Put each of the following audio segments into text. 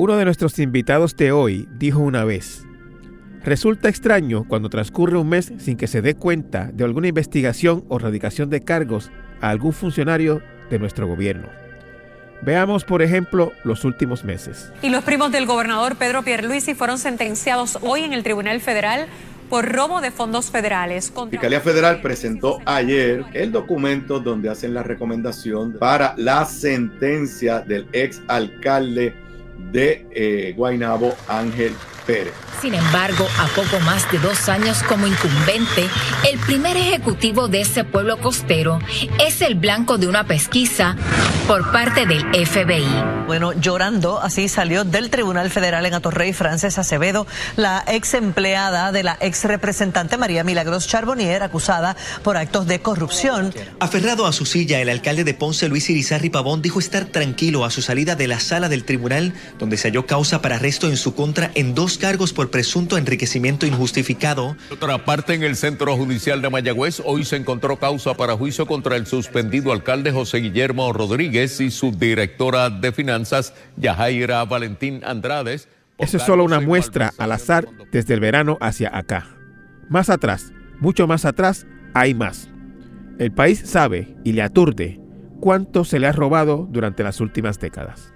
Uno de nuestros invitados de hoy dijo una vez, resulta extraño cuando transcurre un mes sin que se dé cuenta de alguna investigación o radicación de cargos a algún funcionario de nuestro gobierno. Veamos, por ejemplo, los últimos meses. Y los primos del gobernador Pedro Pierluisi fueron sentenciados hoy en el Tribunal Federal por robo de fondos federales. La Fiscalía Federal presentó ayer el documento donde hacen la recomendación para la sentencia del ex alcalde de eh, Guaynabo, Ángel Pérez. Sin embargo, a poco más de dos años como incumbente, el primer ejecutivo de ese pueblo costero es el blanco de una pesquisa por parte del FBI. Bueno, llorando, así salió del Tribunal Federal en Atorrey Frances Acevedo, la ex empleada de la ex representante María Milagros Charbonnier, acusada por actos de corrupción. Aferrado a su silla, el alcalde de Ponce, Luis Irizarri Pavón, dijo estar tranquilo a su salida de la sala del tribunal, donde se halló causa para arresto en su contra en dos cargos por presunto enriquecimiento injustificado. otra parte, en el Centro Judicial de Mayagüez, hoy se encontró causa para juicio contra el suspendido alcalde José Guillermo Rodríguez y su directora de finanzas, Yajaira Valentín Andrades. Eso es solo una muestra al azar desde el verano hacia acá. Más atrás, mucho más atrás, hay más. El país sabe y le aturde cuánto se le ha robado durante las últimas décadas.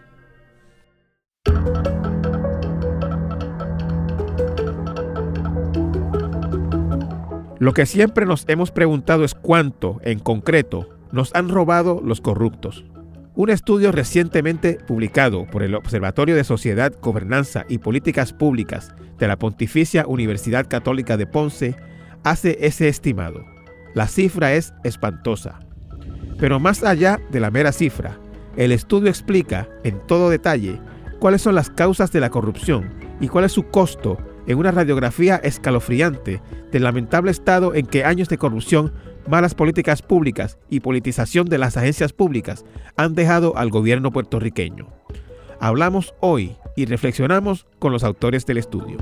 Lo que siempre nos hemos preguntado es cuánto, en concreto, nos han robado los corruptos. Un estudio recientemente publicado por el Observatorio de Sociedad, Gobernanza y Políticas Públicas de la Pontificia Universidad Católica de Ponce hace ese estimado. La cifra es espantosa. Pero más allá de la mera cifra, el estudio explica en todo detalle cuáles son las causas de la corrupción y cuál es su costo en una radiografía escalofriante del lamentable estado en que años de corrupción, malas políticas públicas y politización de las agencias públicas han dejado al gobierno puertorriqueño. Hablamos hoy y reflexionamos con los autores del estudio.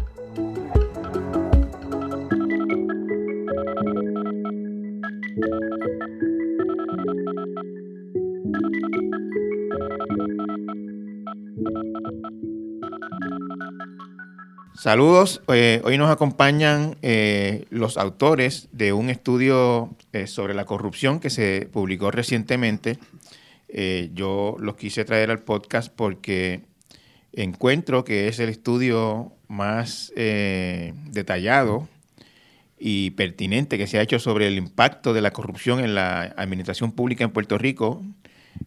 Saludos, eh, hoy nos acompañan eh, los autores de un estudio eh, sobre la corrupción que se publicó recientemente. yo los quise traer al podcast porque encuentro que es el estudio más detallado y pertinente que se ha hecho sobre el impacto de la corrupción en la administración pública en Puerto Rico.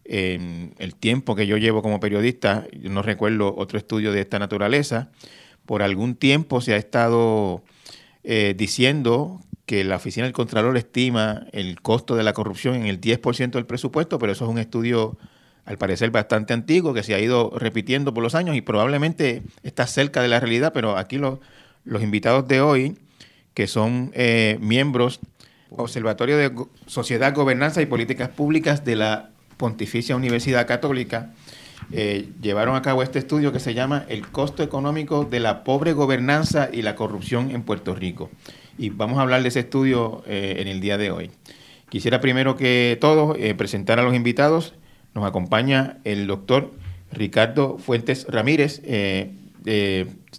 En el tiempo que yo llevo como periodista, yo no recuerdo otro estudio de esta naturaleza por algún tiempo se ha estado eh, diciendo que la Oficina del Contralor estima el costo de la corrupción en el 10% del presupuesto, pero eso es un estudio al parecer bastante antiguo que se ha ido repitiendo por los años y probablemente está cerca de la realidad, pero aquí los invitados de hoy, que son eh, miembros Observatorio de Sociedad, Gobernanza y Políticas Públicas de la Pontificia Universidad Católica, eh, llevaron a cabo este estudio que se llama El costo económico de la pobre gobernanza y la corrupción en Puerto Rico. Y vamos a hablar de ese estudio eh, en el día de hoy. Quisiera primero que todo eh, presentar a los invitados. Nos acompaña el doctor Ricardo Fuentes Ramírez.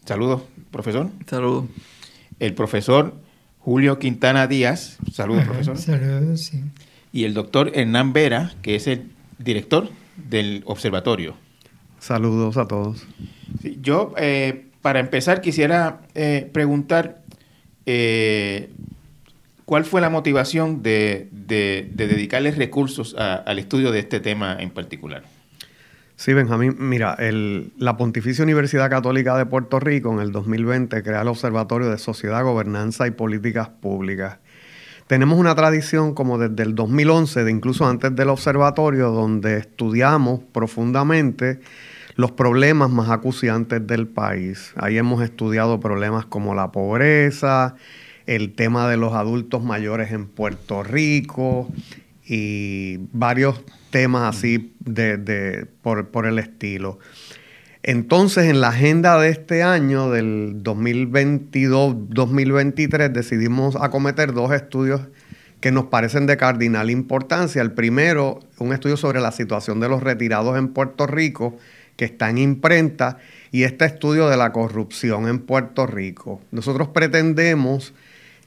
saludos, profesor. Saludos. El profesor Julio Quintana Díaz. Saludos, profesor. Saludos, sí. Y el doctor Hernán Vera, que es el director del observatorio. Saludos a todos. yo, eh, para empezar, quisiera eh, preguntar eh, cuál fue la motivación de, dedicarles recursos al estudio de este tema en particular. Sí, Benjamín, mira, la Pontificia Universidad Católica de Puerto Rico en el 2020 crea el Observatorio de Sociedad, Gobernanza y Políticas Públicas tenemos una tradición como desde el 2011, de incluso antes del observatorio, donde estudiamos profundamente los problemas más acuciantes del país. Ahí hemos estudiado problemas como la pobreza, el tema de los adultos mayores en Puerto Rico y varios temas así de, por, por el estilo. Entonces, en la agenda de este año, del 2022-2023, decidimos acometer dos estudios que nos parecen de cardinal importancia. El primero, un estudio sobre la situación de los retirados en Puerto Rico, que está en imprenta y este estudio de la corrupción en Puerto Rico. Nosotros pretendemos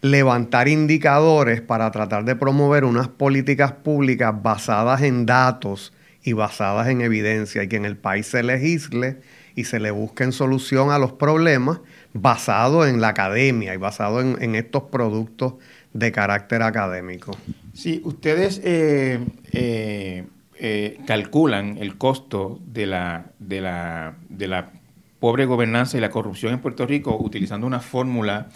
levantar indicadores para tratar de promover unas políticas públicas basadas en datos y basadas en evidencia y que en el país se legisle y se le busquen solución a los problemas basado en la academia y basado en, estos productos de carácter académico. Sí, ustedes eh, eh, eh, calculan el costo de la, de, la, de la pobre gobernanza y la corrupción en Puerto Rico utilizando una fórmula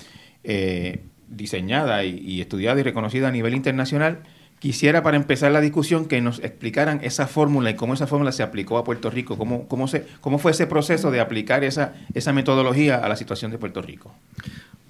diseñada y, estudiada y reconocida a nivel internacional. Quisiera para empezar la discusión que nos explicaran esa fórmula y cómo esa fórmula se aplicó a Puerto Rico, cómo, cómo, se, cómo fue ese proceso de aplicar esa, esa metodología a la situación de Puerto Rico.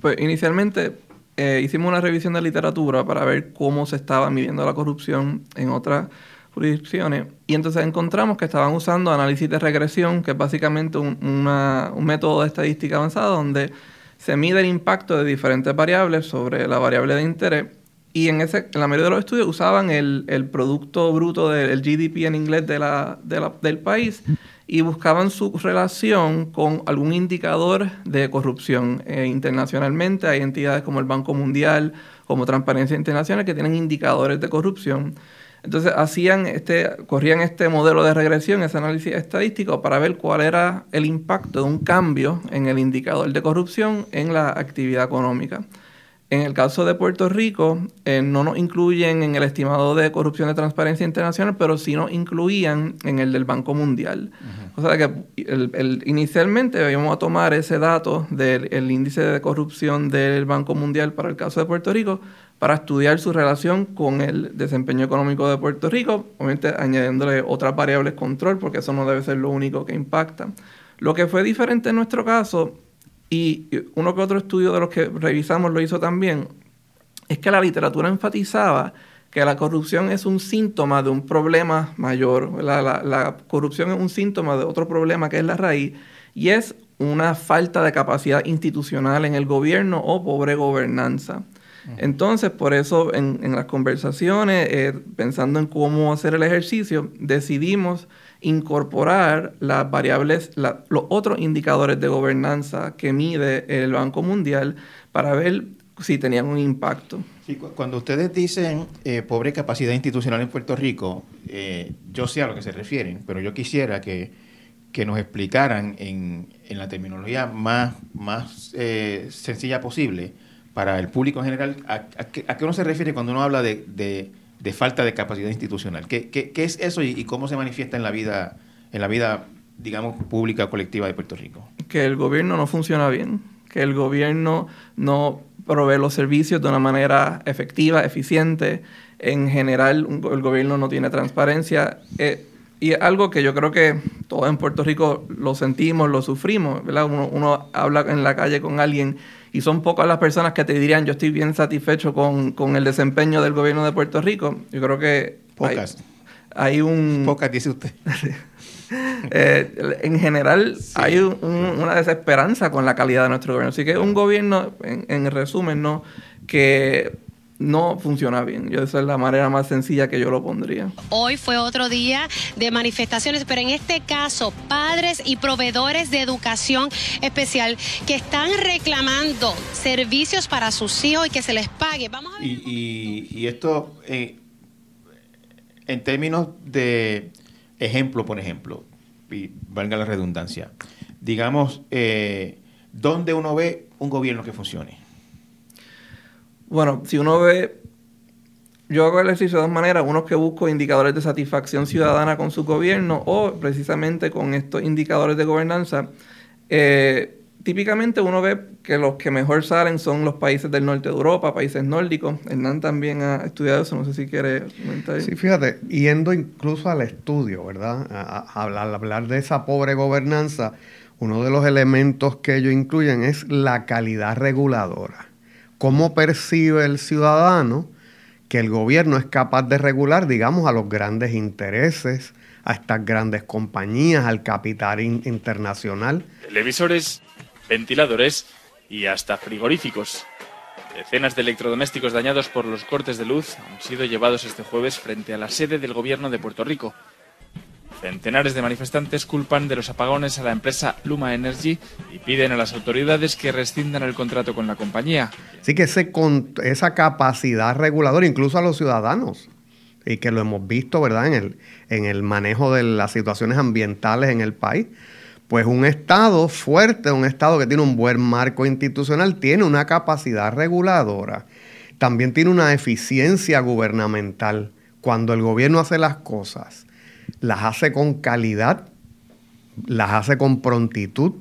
Pues inicialmente eh, hicimos una revisión de literatura para ver cómo se estaba midiendo la corrupción en otras jurisdicciones y entonces encontramos que estaban usando análisis de regresión, que es básicamente un, un método de estadística avanzada donde se mide el impacto de diferentes variables sobre la variable de interés y en, ese, en la mayoría de los estudios usaban el, el Producto Bruto del GDP en inglés de la, del país y buscaban su relación con algún indicador de corrupción. Eh, internacionalmente hay entidades como el Banco Mundial, como Transparencia Internacional, que tienen indicadores de corrupción. Entonces hacían este, corrían este modelo de regresión, ese análisis estadístico, para ver cuál era el impacto de un cambio en el indicador de corrupción en la actividad económica. En el caso de Puerto Rico, eh, no nos incluyen en el estimado de corrupción de transparencia internacional, pero sí nos incluían en el del Banco Mundial. O sea que inicialmente íbamos a tomar ese dato del índice de corrupción del Banco Mundial para el caso de Puerto Rico para estudiar su relación con el desempeño económico de Puerto Rico, obviamente añadiéndole otras variables control, porque eso no debe ser lo único que impacta. Lo que fue diferente en nuestro caso y uno que otro estudio de los que revisamos lo hizo también, es que la literatura enfatizaba que la corrupción es un síntoma de un problema mayor. La, corrupción es un síntoma de otro problema que es la raíz y es una falta de capacidad institucional en el gobierno o pobre gobernanza. Entonces, por eso en, las conversaciones, eh, pensando en cómo hacer el ejercicio, decidimos incorporar las variables, los otros indicadores de gobernanza que mide el Banco Mundial para ver si tenían un impacto. cuando ustedes dicen eh, pobre capacidad institucional en Puerto Rico, eh, yo sé a lo que se refieren, pero yo quisiera que, nos explicaran en, la terminología más, más eh, sencilla posible para el público en general a, qué, uno se refiere cuando uno habla de falta de capacidad institucional. ¿Qué, qué, qué es eso y, cómo se manifiesta en la vida, en la vida, digamos, pública colectiva de Puerto Rico? Que el gobierno no funciona bien, que el gobierno no provee los servicios de una manera efectiva, eficiente. En general, el gobierno no tiene transparencia. Eh, y algo que yo creo que todos en Puerto Rico lo sentimos, lo sufrimos. Uno, uno habla en la calle con alguien y son pocas las personas que te dirían yo estoy bien satisfecho con, con el desempeño del gobierno de Puerto Rico. Yo creo que... Pocas. Hay, un... Pocas, dice usted. Eh, en general hay una desesperanza con la calidad de nuestro gobierno. Así que un gobierno, en, en resumen, ¿no? que no funciona bien. Yo esa es la manera más sencilla que yo lo pondría. Hoy fue otro día de manifestaciones, pero en este caso, padres y proveedores de educación especial que están reclamando servicios para sus hijos y que se les pague. Vamos a Y, esto, eh, en términos de ejemplo, por ejemplo, y valga la redundancia, digamos, eh, ¿dónde uno ve un gobierno que funcione? Bueno, si uno ve, yo hago el ejercicio de dos maneras, unos que busco indicadores de satisfacción ciudadana con su gobierno o precisamente con estos indicadores de gobernanza. Eh, típicamente uno ve que los que mejor salen son los países del norte de Europa, países nórdicos. Hernán también ha estudiado eso, no sé si quiere comentar. Sí, fíjate, yendo incluso al estudio, ¿verdad? Al hablar de esa pobre gobernanza, uno de los elementos que ellos incluyen es la calidad reguladora cómo percibe el ciudadano que el gobierno es capaz de regular, digamos, a los grandes intereses, a estas grandes compañías, al capital internacional. Televisores, ventiladores y hasta frigoríficos. Decenas de electrodomésticos dañados por los cortes de luz han sido llevados este jueves frente a la sede del gobierno de Puerto Rico. Centenares de manifestantes culpan de los apagones a la empresa Luma Energy y piden a las autoridades que rescindan el contrato con la compañía. Así que ese, esa capacidad reguladora, incluso a los ciudadanos, y que lo hemos visto, ¿verdad?, en el, en el manejo de las situaciones ambientales en el país. Pues un Estado fuerte, un Estado que tiene un buen marco institucional, tiene una capacidad reguladora, también tiene una eficiencia gubernamental. Cuando el gobierno hace las cosas, las hace con calidad, las hace con prontitud,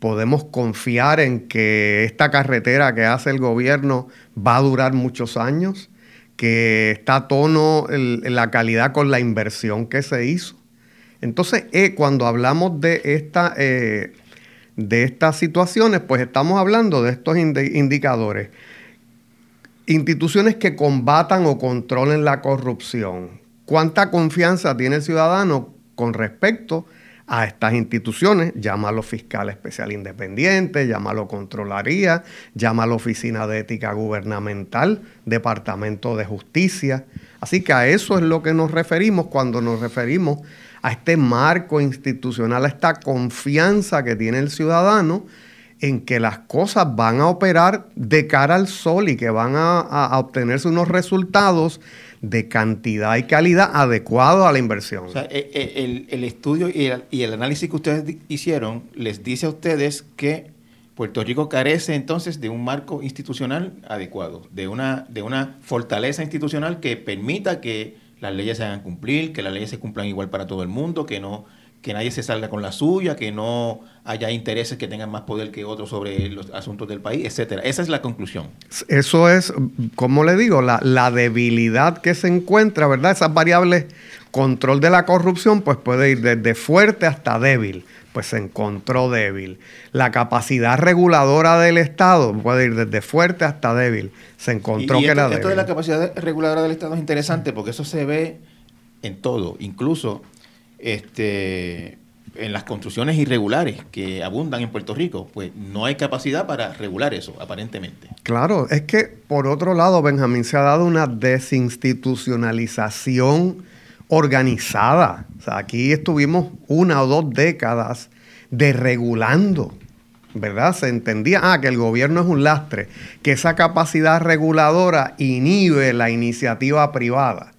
podemos confiar en que esta carretera que hace el gobierno va a durar muchos años que está a tono la calidad con la inversión que se hizo. Entonces, eh, cuando hablamos de, esta, eh, de estas situaciones, pues estamos hablando de estos indicadores. Instituciones que combatan o controlen la corrupción. ¿Cuánta confianza tiene el ciudadano con respecto a estas instituciones, llámalo fiscal especial independiente, llámalo controlaría, llámalo oficina de ética gubernamental, departamento de justicia. Así que a eso es lo que nos referimos cuando nos referimos a este marco institucional, a esta confianza que tiene el ciudadano en que las cosas van a operar de cara al sol y que van a, a obtenerse unos resultados de cantidad y calidad adecuado a la inversión. O sea, eh, eh, el, estudio y el, análisis que ustedes hicieron les dice a ustedes que Puerto Rico carece entonces de un marco institucional adecuado, de una, de una fortaleza institucional que permita que las leyes se hagan cumplir, que las leyes se cumplan igual para todo el mundo, que no que nadie se salga con la suya, que no haya intereses que tengan más poder que otros sobre los asuntos del país, etcétera. Esa es la conclusión. Eso es, como le digo, la, la debilidad que se encuentra, ¿verdad? Esas variables, control de la corrupción, pues puede ir desde fuerte hasta débil pues se encontró débil. La capacidad reguladora del Estado puede ir desde fuerte hasta débil. Se encontró que era débil. Esto de la capacidad reguladora del Estado es interesante porque eso se ve en todo, incluso este, en las construcciones irregulares que abundan en Puerto Rico, pues no hay capacidad para regular eso, aparentemente. Claro, es que por otro lado, Benjamín, se ha dado una desinstitucionalización organizada. O sea, aquí estuvimos una o dos décadas desregulando, ¿verdad? Se entendía, ah, que el gobierno es un lastre, que esa capacidad reguladora inhibe la iniciativa privada.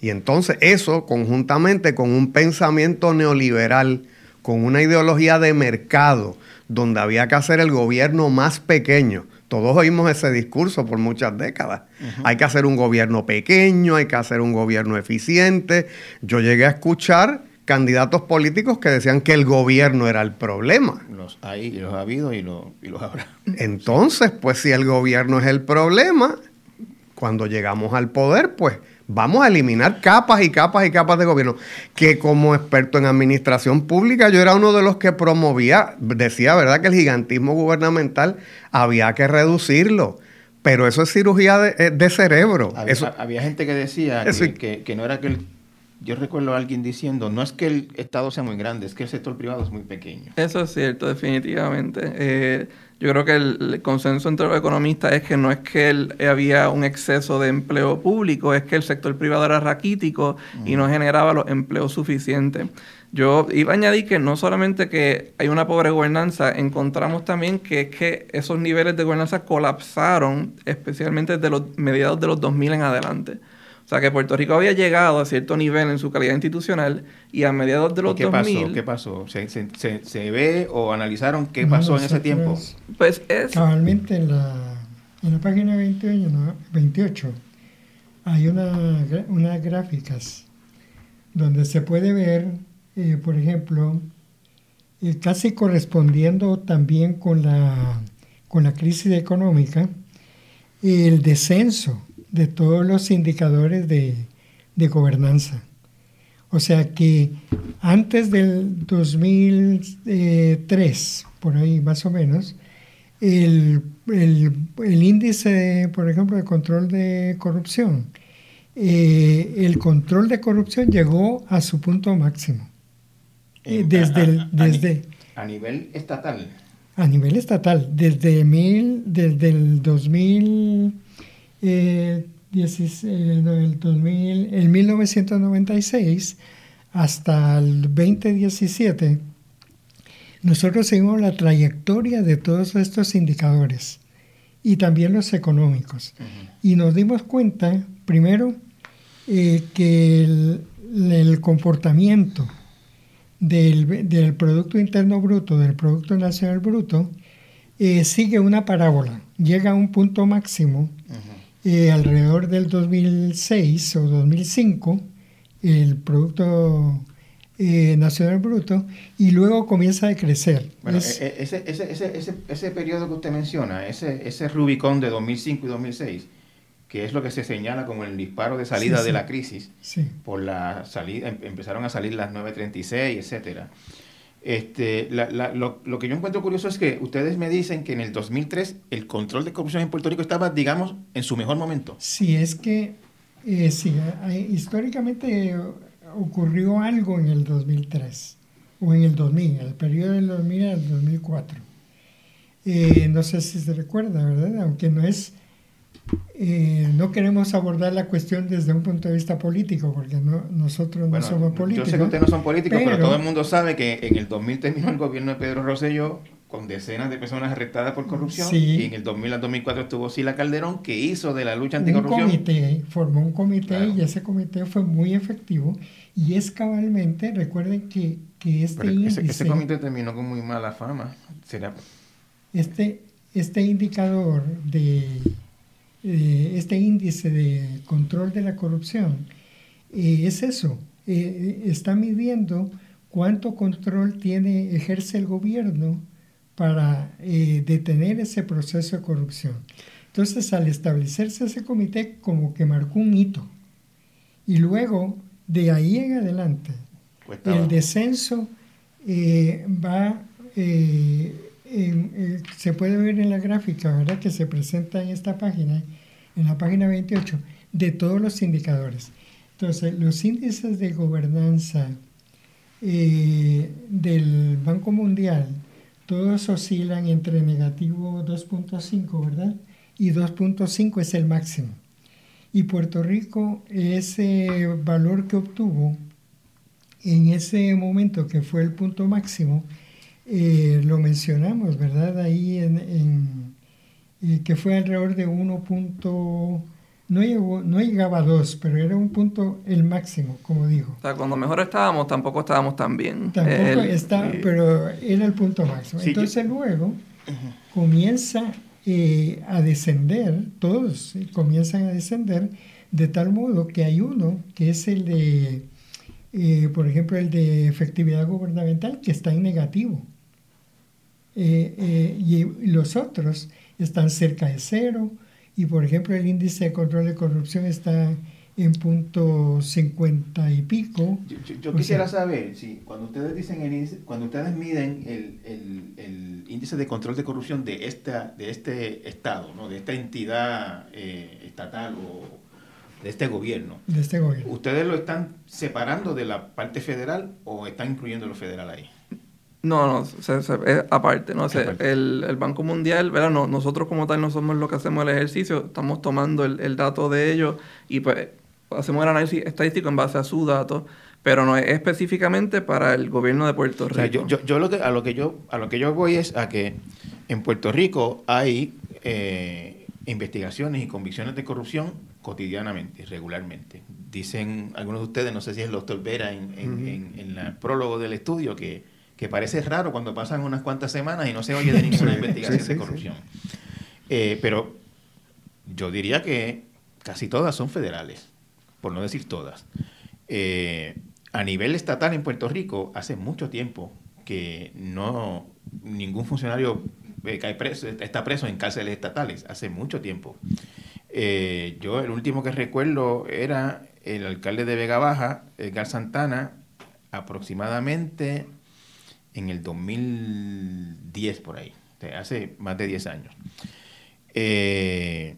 Y entonces eso, conjuntamente con un pensamiento neoliberal, con una ideología de mercado, donde había que hacer el gobierno más pequeño. Todos oímos ese discurso por muchas décadas. Hay que hacer un gobierno pequeño, hay que hacer un gobierno eficiente. Yo llegué a escuchar candidatos políticos que decían que el gobierno era el problema. Los hay, los ha habido y, y los habrá. Entonces, pues si el gobierno es el problema, cuando llegamos al poder, pues Vamos a eliminar capas y capas y capas de gobierno. Que como experto en administración pública, yo era uno de los que promovía, decía, ¿verdad?, que el gigantismo gubernamental había que reducirlo. Pero eso es cirugía de, eh, cerebro. Había, gente que decía que, no era que el yo recuerdo a alguien diciendo, no es que el Estado sea muy grande, es que el sector privado es muy pequeño. Eso es cierto, definitivamente. Eh, yo creo que el, consenso entre los economistas es que no es que había un exceso de empleo público, es que el sector privado era raquítico y no generaba los empleos suficientes. Yo iba a añadir que no solamente que hay una pobre gobernanza, encontramos también que es que esos niveles de gobernanza colapsaron, especialmente desde los mediados de los 2000 en adelante. O sea, que Puerto Rico había llegado a cierto nivel en su calidad institucional y a mediados de los ¿Qué 2000... Pasó? ¿Qué pasó? ¿Se, se, se, ve o analizaron qué pasó en ese tiempo? Pues es... Cabalmente en la, en la página 28 hay una, unas gráficas donde se puede ver, eh, por ejemplo, eh, casi correspondiendo también con la, con la crisis económica, el descenso de todos los indicadores de, gobernanza. O sea que antes del 2003, por ahí más o menos, el, índice, por ejemplo, de control de corrupción, eh, el control de corrupción llegó a su punto máximo. desde, el, desde, a, nivel estatal. A nivel estatal, desde, mil, desde el 2000 eh, el 1996 hasta el 2017, nosotros seguimos la trayectoria de todos estos indicadores y también los económicos. Y nos dimos cuenta, primero, eh, que el, comportamiento del, Producto Interno Bruto, del Producto Nacional Bruto, eh, sigue una parábola, llega a un punto máximo eh, alrededor del 2006 o 2005, el Producto eh, nacional Bruto y luego comienza a crecer. Bueno, e, e, ese, ese, ese, ese, periodo que usted menciona, ese, ese Rubicón de 2005 y 2006, que es lo que se señala como el disparo de salida de la crisis, por la salida, em, empezaron a salir las 936, etcétera. Este, lo, lo, que yo encuentro curioso es que ustedes me dicen que en el 2003 el control de corrupción en Puerto Rico estaba, digamos, en su mejor momento. Sí, es que eh, sí, históricamente ocurrió algo en el 2003 o en el 2000, el periodo del 2000 al 2004. Eh, no sé si se recuerda, ¿verdad? Aunque no es, eh, no queremos abordar la cuestión desde un punto de vista político, porque no, nosotros no somos políticos. Yo sé que ustedes no son políticos, pero, todo el mundo sabe que en el 2000 terminó el gobierno de Pedro Rosselló con decenas de personas arrestadas por corrupción. Y en el 2000 al 2004 estuvo Sila Calderón, que hizo de la lucha anticorrupción. Un comité, formó un comité y ese comité fue muy efectivo. Y es cabalmente, recuerden que, que este índice... Ese, comité terminó con muy mala fama. ¿Será? Este, este indicador de... este índice de control de la corrupción eh, es eso. Eh, está midiendo cuánto control tiene ejerce el gobierno para eh, detener ese proceso de corrupción. Entonces, al establecerse ese comité, como que marcó un hito. Y luego, de ahí en adelante, el descenso eh, eh, se puede ver en la gráfica, ¿verdad? Que se presenta en esta página, en la página 28, de todos los indicadores. Entonces, los índices de gobernanza del Banco Mundial, todos oscilan entre negativo 2.5, ¿verdad? Y 2.5 es el máximo. Y Puerto Rico, ese valor que obtuvo en ese momento que fue el punto máximo, eh, lo mencionamos, ¿verdad? Ahí en, eh, que fue alrededor de 1 no, llegó, no llegaba a dos, pero era un punto el máximo, como digo. O sea, cuando mejor estábamos, tampoco estábamos tan bien. Tampoco está, pero era el punto máximo. Entonces luego comienza eh, a descender, todos comienzan a descender, de tal modo que hay uno que es el de, eh, por ejemplo, el de efectividad gubernamental, que está en negativo. Eh, y los otros están cerca de cero, y por ejemplo el índice de control de corrupción está en punto 50 y pico. Yo, quisiera saber, si cuando ustedes dicen el índice, cuando ustedes miden el, el, el, índice de control de corrupción de esta, de este estado, ¿no? de esta entidad eh, estatal o de este gobierno. De este gobierno. ¿Ustedes lo están separando de la parte federal o están incluyendo lo federal ahí? No, no, es aparte, ¿no? sé el, el, Banco Mundial, ¿verdad? No, nosotros como tal no somos los que hacemos el ejercicio, estamos tomando el, el dato de ellos y pues hacemos el análisis estadístico en base a su dato, pero no es específicamente para el gobierno de Puerto Rico. yo, yo, yo, lo que, a lo que yo a lo que yo voy es a que en Puerto Rico hay eh, investigaciones y convicciones de corrupción cotidianamente, regularmente. Dicen algunos de ustedes, no sé si es el doctor Vera en, en, en el prólogo del estudio, que que parece raro cuando pasan unas cuantas semanas y no se oye de ninguna investigación de corrupción. Eh, pero yo diría que casi todas son federales, por no decir todas. Eh, a nivel estatal en Puerto Rico, hace mucho tiempo que no ningún funcionario eh, cae preso, está preso en cárceles estatales, hace mucho tiempo. yo el último que recuerdo era el alcalde de Vega Baja, Edgar Santana, aproximadamente en el 2010 por ahí, hace más de 10 años. Eh,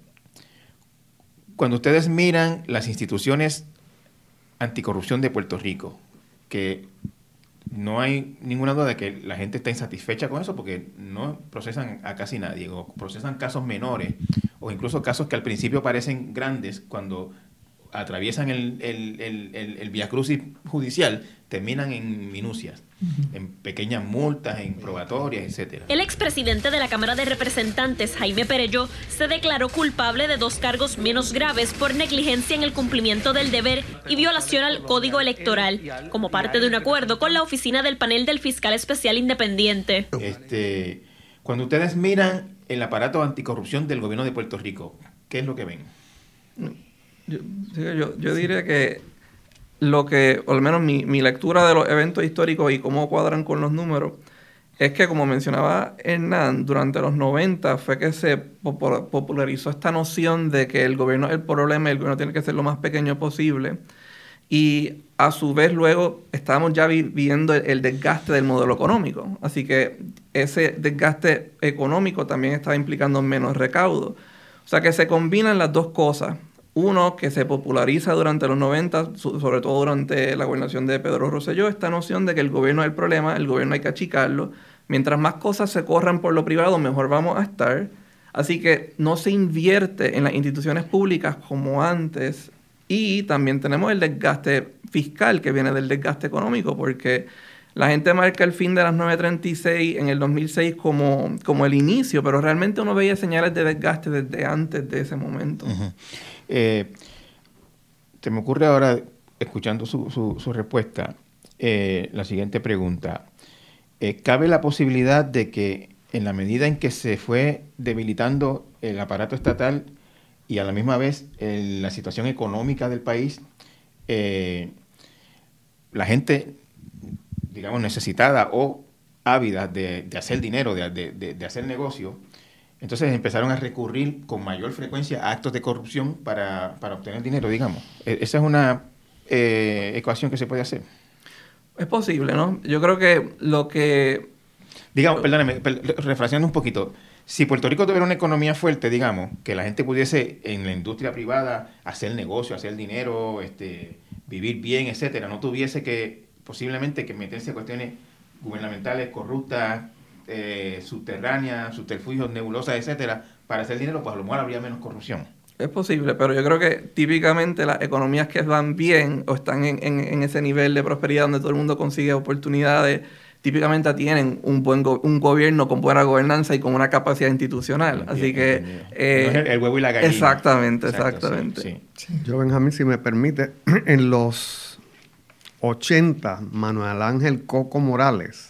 cuando ustedes miran las instituciones anticorrupción de Puerto Rico, que no hay ninguna duda de que la gente está insatisfecha con eso porque no procesan a casi nadie, o procesan casos menores, o incluso casos que al principio parecen grandes cuando atraviesan el, el, el, el Via Crucis judicial terminan en minucias, en pequeñas multas, en probatorias, etcétera. El expresidente de la Cámara de Representantes, Jaime Perello, se declaró culpable de dos cargos menos graves por negligencia en el cumplimiento del deber y violación al Código Electoral, como parte de un acuerdo con la oficina del panel del fiscal especial independiente. Este, cuando ustedes miran el aparato anticorrupción del gobierno de Puerto Rico, ¿qué es lo que ven? Yo, yo, yo diría que lo que, o al menos mi, mi, lectura de los eventos históricos y cómo cuadran con los números, es que como mencionaba Hernán, durante los 90 fue que se popularizó esta noción de que el gobierno es el problema y el gobierno tiene que ser lo más pequeño posible. Y a su vez luego estábamos ya viviendo el desgaste del modelo económico. Así que ese desgaste económico también estaba implicando menos recaudo. O sea que se combinan las dos cosas uno que se populariza durante los 90, sobre todo durante la gobernación de Pedro Rosselló, esta noción de que el gobierno es el problema, el gobierno hay que achicarlo. Mientras más cosas se corran por lo privado, mejor vamos a estar. Así que no se invierte en las instituciones públicas como antes. Y también tenemos el desgaste fiscal que viene del desgaste económico, porque la gente marca el fin de las 936 en el 2006 como, como el inicio, pero realmente uno veía señales de desgaste desde antes de ese momento. Eh, me ocurre ahora, escuchando su, respuesta, eh, la siguiente pregunta. Eh, ¿Cabe la posibilidad de que en la medida en que se fue debilitando el aparato estatal y a la misma vez la situación económica del país, la gente, digamos, necesitada o ávida de, hacer dinero, de, de hacer negocio, entonces empezaron a recurrir con mayor frecuencia a actos de corrupción para, obtener dinero, digamos. E, esa es una eh, ecuación que se puede hacer. Es posible, ¿no? Yo creo que lo que... Digamos, perdóname, refraseando un poquito. Si Puerto Rico tuviera una economía fuerte, digamos, que la gente pudiese en la industria privada hacer negocio, hacer dinero, este, vivir bien, etcétera, no tuviese que posiblemente que meterse a cuestiones gubernamentales corruptas, eh, subterráneas, subterfugios, nebulosas, etcétera, para hacer dinero, pues a lo mejor habría menos corrupción. Es posible, pero yo creo que típicamente las economías que van bien o están en, ese nivel de prosperidad donde todo el mundo consigue oportunidades, típicamente tienen un buen un gobierno con buena gobernanza y con una capacidad institucional. Así que... Eh, el, huevo y la gallina. Exactamente, exactamente. Yo, Benjamín, si me permite, en los 80, Manuel Ángel Coco Morales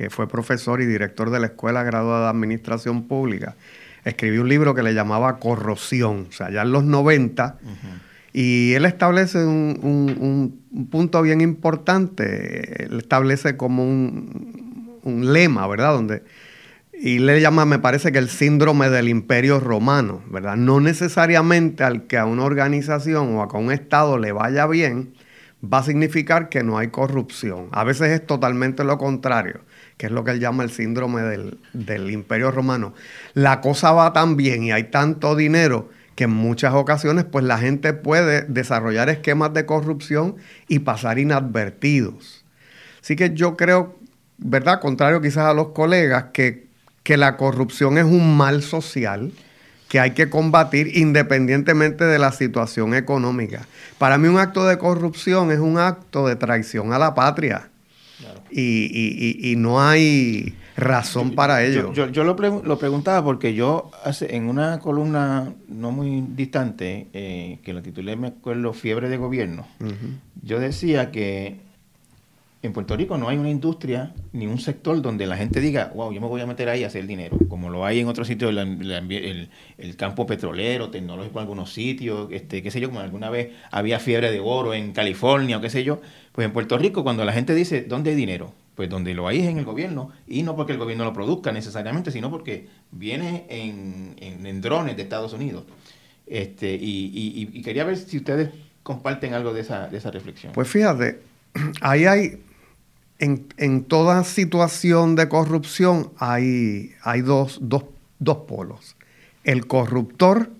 que fue profesor y director de la Escuela Graduada de Administración Pública, escribió un libro que le llamaba Corrosión, o sea, ya en los 90, y él establece un, punto bien importante, él establece como un, lema, ¿verdad? Donde, y le llama, me parece que el síndrome del imperio romano, ¿verdad? No necesariamente al que a una organización o a un Estado le vaya bien, va a significar que no hay corrupción. A veces es totalmente lo contrario que es lo que él llama el síndrome del, imperio romano, la cosa va tan bien y hay tanto dinero que en muchas ocasiones pues la gente puede desarrollar esquemas de corrupción y pasar inadvertidos. Así que yo creo, ¿verdad? Contrario quizás a los colegas, que, que la corrupción es un mal social que hay que combatir independientemente de la situación económica. Para mí un acto de corrupción es un acto de traición a la patria y, no hay razón para ello. Yo, yo, lo, preguntaba porque yo hace, en una columna no muy distante, eh, que lo titulé, me acuerdo, Fiebre de Gobierno, yo decía que en Puerto Rico no hay una industria ni un sector donde la gente diga, wow, yo me voy a meter ahí a hacer dinero, como lo hay en otros sitios, el, campo petrolero, tecnológico en algunos sitios, este, qué sé yo, como alguna vez había fiebre de oro en California o qué sé yo. Pues en Puerto Rico, cuando la gente dice, ¿dónde hay dinero? Pues donde lo hay es en el gobierno, y no porque el gobierno lo produzca necesariamente, sino porque viene en, en, drones de Estados Unidos. Este, y, y, quería ver si ustedes comparten algo de esa, de esa reflexión. Pues fíjate, ahí hay en, toda situación de corrupción hay, hay dos, polos. El corruptor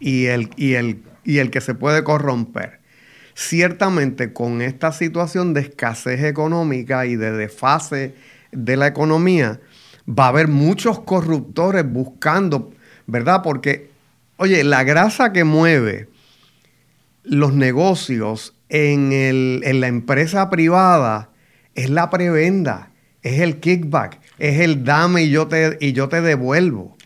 y el, y, el, y el que se puede corromper. Ciertamente con esta situación de escasez económica y de desfase de la economía, va a haber muchos corruptores buscando, ¿verdad? Porque, oye, la grasa que mueve los negocios en, en la empresa privada es la prebenda, es el kickback, es el dame y yo te, y yo te devuelvo.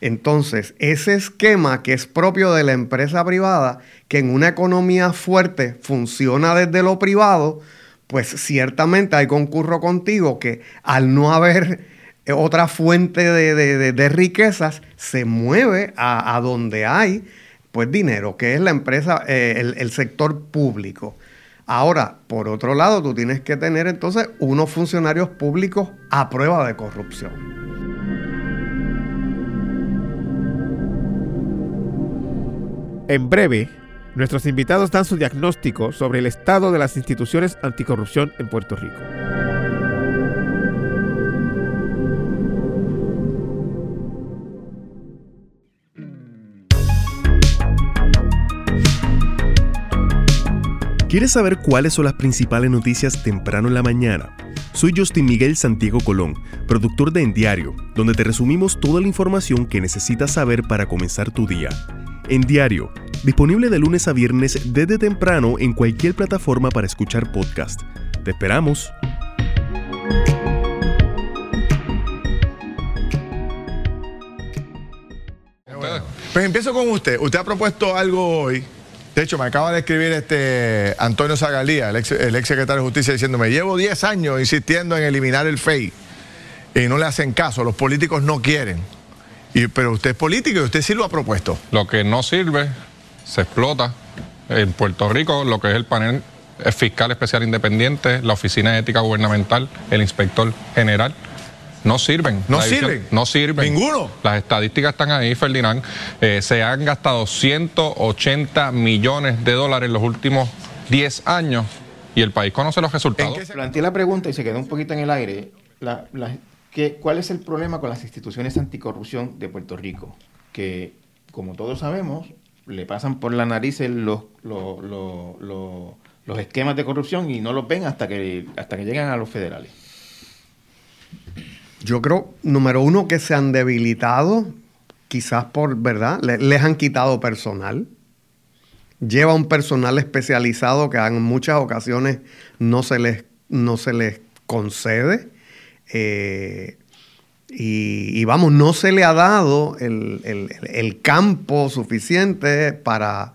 Entonces, ese esquema que es propio de la empresa privada, que en una economía fuerte funciona desde lo privado, pues ciertamente hay concurro contigo que al no haber otra fuente de, riquezas, se mueve a, donde hay pues dinero, que es la empresa, eh, el, el sector público. Ahora, por otro lado, tú tienes que tener entonces unos funcionarios públicos a prueba de corrupción. En breve, nuestros invitados dan su diagnóstico sobre el estado de las instituciones anticorrupción en Puerto Rico. ¿Quieres saber cuáles son las principales noticias temprano en la mañana? Soy Justin Miguel Santiago Colón, productor de En Diario, donde te resumimos toda la información que necesitas saber para comenzar tu día. En Diario, disponible de lunes a viernes desde temprano en cualquier plataforma para escuchar podcast. Te esperamos. Pues empiezo con usted. Usted ha propuesto algo hoy de hecho, me acaba de escribir este Antonio Zagalía, el ex, secretario de Justicia, diciéndome, llevo 10 años insistiendo en eliminar el FEI y no le hacen caso, los políticos no quieren. Pero usted es político y usted sí lo ha propuesto. Lo que no sirve se explota. En Puerto Rico, lo que es el panel fiscal especial independiente, la Oficina de Ética Gubernamental, el inspector general no sirven. No sirven. No sirven. Ninguno. Las estadísticas están ahí, Ferdinand. Eh, se han gastado 180 millones de dólares en los últimos 10 años y el país conoce los resultados. Planteé la pregunta y se quedó un poquito en el aire. ¿Cuál es el problema con las instituciones anticorrupción de Puerto Rico? Que, como todos sabemos, le pasan por la nariz los, los, los, esquemas de corrupción y no los ven hasta que, hasta que llegan a los federales. Yo creo, número uno, que se han debilitado, quizás por, ¿verdad? les han quitado personal. Lleva un personal especializado que en muchas ocasiones no se les, no se les concede. Eh, y, vamos, no se le ha dado el campo suficiente para,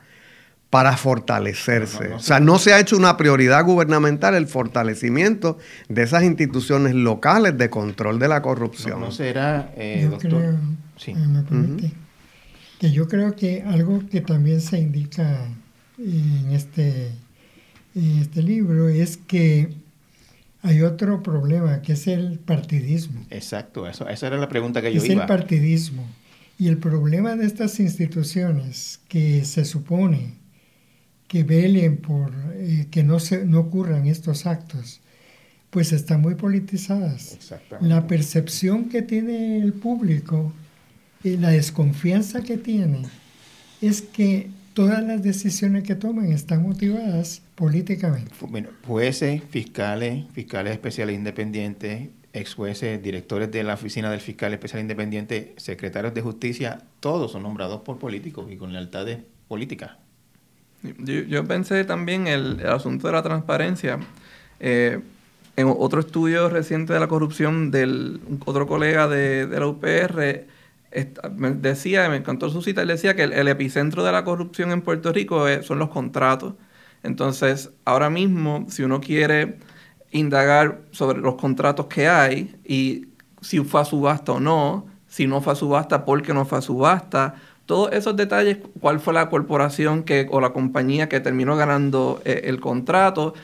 para fortalecerse. o sea, no se ha hecho una prioridad gubernamental el fortalecimiento de esas instituciones locales de control de la corrupción. No, será, eh, yo Creo, eh, que yo creo que algo que también se indica en este, en este libro es que hay otro problema, que es el partidismo. Exacto, eso, esa era la pregunta que yo iba. Es el partidismo. Y el problema de estas instituciones que se supone que velen por eh, que no, se, no ocurran estos actos, pues están muy politizadas. La percepción que tiene el público y la desconfianza que tiene es que todas las decisiones que toman están motivadas políticamente. Bueno, jueces, fiscales, fiscales especiales independientes, ex jueces, directores de la oficina del fiscal especial independiente, secretarios de justicia, todos son nombrados por políticos y con lealtades políticas. Yo, pensé también el, el, asunto de la transparencia. Eh, en otro estudio reciente de la corrupción del otro colega de, la UPR me decía, me encantó su cita, él decía que el, epicentro de la corrupción en Puerto Rico son los contratos. Entonces, ahora mismo, si uno quiere indagar sobre los contratos que hay y si fue a subasta o no, si no fue a subasta, por qué no fue a subasta, todos esos detalles, cuál fue la corporación que, o la compañía que terminó ganando eh, el contrato,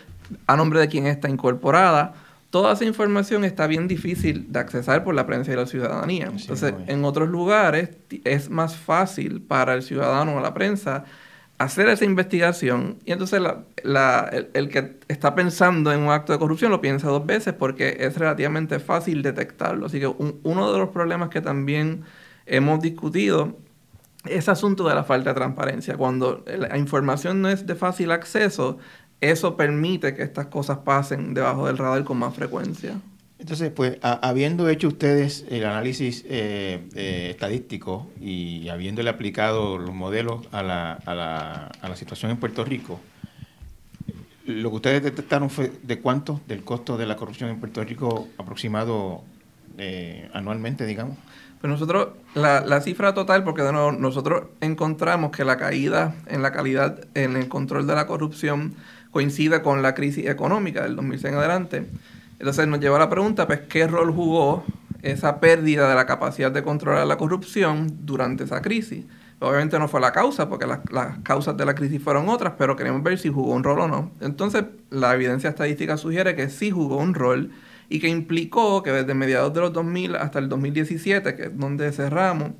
a nombre de quién está incorporada. Toda esa información está bien difícil de accesar por la prensa y la ciudadanía. Entonces, en otros lugares es más fácil para el ciudadano o la prensa hacer esa investigación y entonces el, que está pensando en un acto de corrupción lo piensa dos veces porque es relativamente fácil detectarlo. Así que uno de los problemas que también hemos discutido ese asunto de la falta de transparencia. Cuando la información no es de fácil acceso, eso permite que estas cosas pasen debajo del radar con más frecuencia. Entonces, pues, habiendo hecho ustedes el análisis eh, eh, estadístico y habiéndole aplicado los modelos a la, a, la, a la situación en Puerto Rico, lo que ustedes detectaron fue de cuánto del costo de la corrupción en Puerto Rico aproximado eh, anualmente, digamos. Pues nosotros, la, la, cifra total, porque nosotros encontramos que la caída en la calidad, en el control de la corrupción coincide con la crisis económica del 2006 en adelante. Entonces nos lleva a la pregunta, pues, ¿qué rol jugó esa pérdida de la capacidad de controlar la corrupción durante esa crisis? Obviamente no fue la causa, porque las, causas de la crisis fueron otras, pero queremos ver si jugó un rol o no. Entonces, la evidencia estadística sugiere que sí jugó un rol y que implicó que desde mediados de los 2000 hasta el 2017, que es donde cerramos,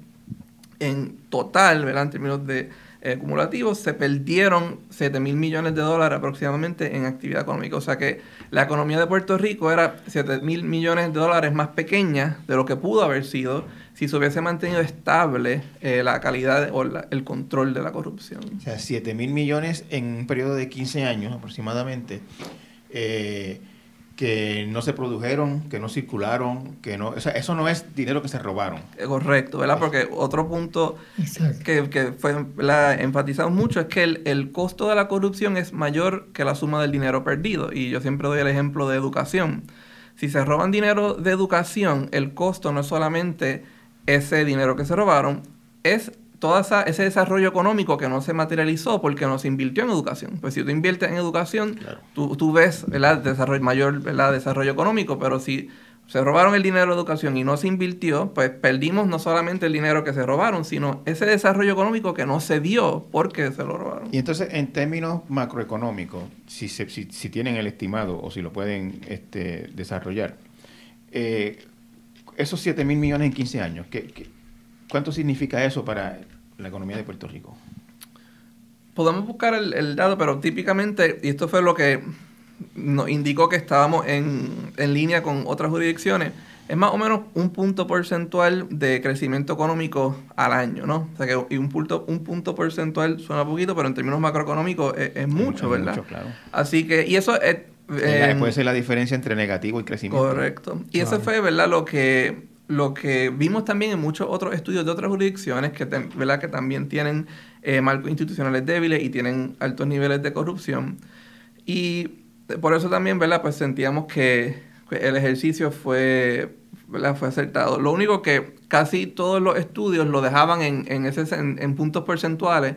en total, ¿verdad? en términos de eh, acumulativos, se perdieron 7 mil millones de dólares aproximadamente en actividad económica. O sea que la economía de Puerto Rico era 7 mil millones de dólares más pequeña de lo que pudo haber sido si se hubiese mantenido estable eh, la calidad o el control de la corrupción. O sea, 7 mil millones en un periodo de 15 años aproximadamente. Eh, que no se produjeron, que no circularon, que no, o sea, eso no es dinero que se robaron. Correcto, ¿verdad? Porque otro punto que, que, fue la, enfatizado mucho es que el, el, costo de la corrupción es mayor que la suma del dinero perdido. Y yo siempre doy el ejemplo de educación. Si se roban dinero de educación, el costo no es solamente ese dinero que se robaron, es todo ese desarrollo económico que no se materializó porque no se invirtió en educación. Pues si tú inviertes en educación, tú, tú, ves Desarrollo, mayor desarrollo económico, pero si se robaron el dinero de educación y no se invirtió, pues perdimos no solamente el dinero que se robaron, sino ese desarrollo económico que no se dio porque se lo robaron. Y entonces, en términos macroeconómicos, si, si, si tienen el estimado o si lo pueden este, desarrollar, eh, esos 7 mil millones en 15 años, ¿qué, cuánto significa eso para la economía de Puerto Rico? Podemos buscar el, dato, pero típicamente, y esto fue lo que nos indicó que estábamos en, línea con otras jurisdicciones, es más o menos un punto porcentual de crecimiento económico al año, ¿no? O sea que y un punto, un punto porcentual suena poquito, pero en términos macroeconómicos es, mucho, ¿verdad? Mucho, claro. Así que, y eso es... Eh, puede ser la diferencia entre negativo y crecimiento. Correcto. Y eso fue, ¿verdad? Lo que lo que vimos también en muchos otros estudios de otras jurisdicciones que, ¿verdad? que también tienen eh, marcos institucionales débiles y tienen altos niveles de corrupción. Y por eso también ¿verdad? Pues sentíamos que el ejercicio fue, ¿verdad? fue acertado. Lo único que casi todos los estudios lo dejaban en, en, ese, en puntos porcentuales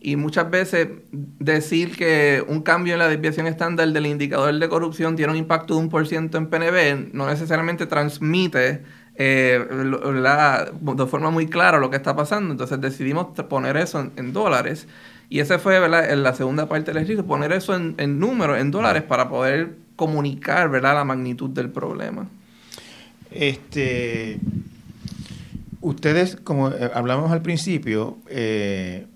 y muchas veces decir que un cambio en la desviación estándar del indicador de corrupción tiene un impacto de un por ciento en PNB no necesariamente transmite eh, la, de forma muy clara lo que está pasando. Entonces decidimos poner eso en, dólares. Y esa fue ¿verdad? En la segunda parte del ejercicio, poner eso en, en números, en dólares, para poder comunicar ¿verdad? la magnitud del problema. Este, ustedes, como eh, hablamos al principio, eh,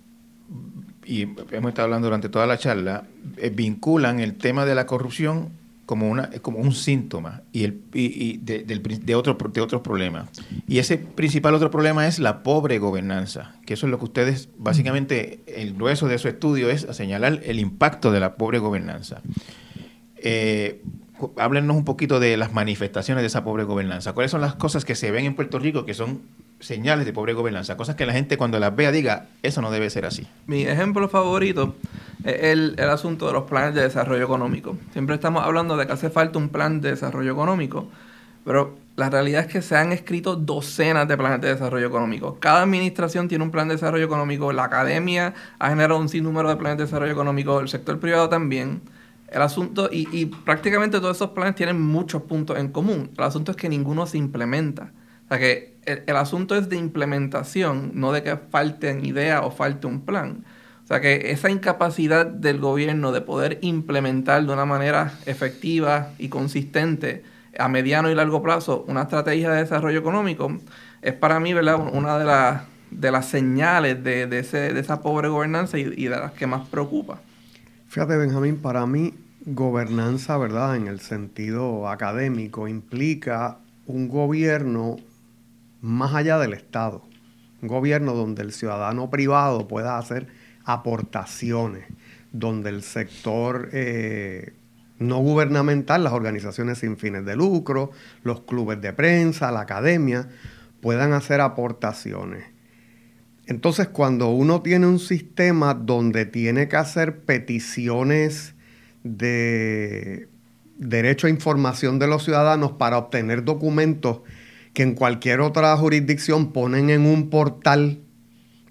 y hemos estado hablando durante toda la charla, vinculan el tema de la corrupción como, una, como un síntoma y, el, y, de, de, otro, de otros problemas. Y ese principal otro problema es la pobre gobernanza, que eso es lo que ustedes, básicamente, el grueso de su estudio es señalar el impacto de la pobre gobernanza. Eh, háblenos un poquito de las manifestaciones de esa pobre gobernanza. ¿Cuáles son las cosas que se ven en Puerto Rico que son señales de pobre gobernanza? Cosas que la gente cuando las vea diga, eso no debe ser así. Mi ejemplo favorito el, el, asunto de los planes de desarrollo económico. Siempre estamos hablando de que hace falta un plan de desarrollo económico, pero la realidad es que se han escrito docenas de planes de desarrollo económico. Cada administración tiene un plan de desarrollo económico, la academia ha generado un sinnúmero de planes de desarrollo económico, el sector privado también. El asunto, y, y prácticamente todos esos planes tienen muchos puntos en común. El asunto es que ninguno se implementa. O sea que el, el asunto es de implementación, no de que falte idea o falte un plan. O sea que esa incapacidad del gobierno de poder implementar de una manera efectiva y consistente a mediano y largo plazo una estrategia de desarrollo económico es para mí ¿verdad? una de, las de las señales de, de, ese, de esa pobre gobernanza y, y, de las que más preocupa. Fíjate, Benjamín, para mí gobernanza, ¿verdad? En el sentido académico, implica un gobierno más allá del Estado. Un gobierno donde el ciudadano privado pueda hacer aportaciones, donde el sector eh, no gubernamental, las organizaciones sin fines de lucro, los clubes de prensa, la academia, puedan hacer aportaciones. Entonces, cuando uno tiene un sistema donde tiene que hacer peticiones de derecho a información de los ciudadanos para obtener documentos que en cualquier otra jurisdicción ponen en un portal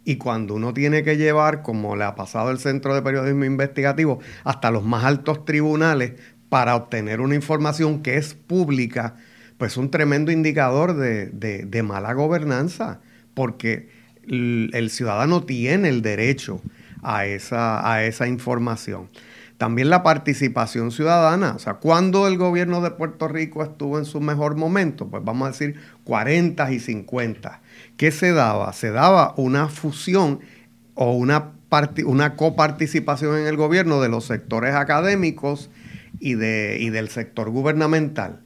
y cuando uno tiene que llevar, como le ha pasado el Centro de Periodismo Investigativo, hasta los más altos tribunales para obtener una información que es pública, pues es un tremendo indicador de, mala gobernanza, porque el, ciudadano tiene el derecho a esa, a esa información. También la participación ciudadana, o sea, cuando el gobierno de Puerto Rico estuvo en su mejor momento, pues vamos a decir 40 y 50. ¿Qué se daba? Se daba una fusión o una, una coparticipación en el gobierno de los sectores académicos y, de, y del sector gubernamental.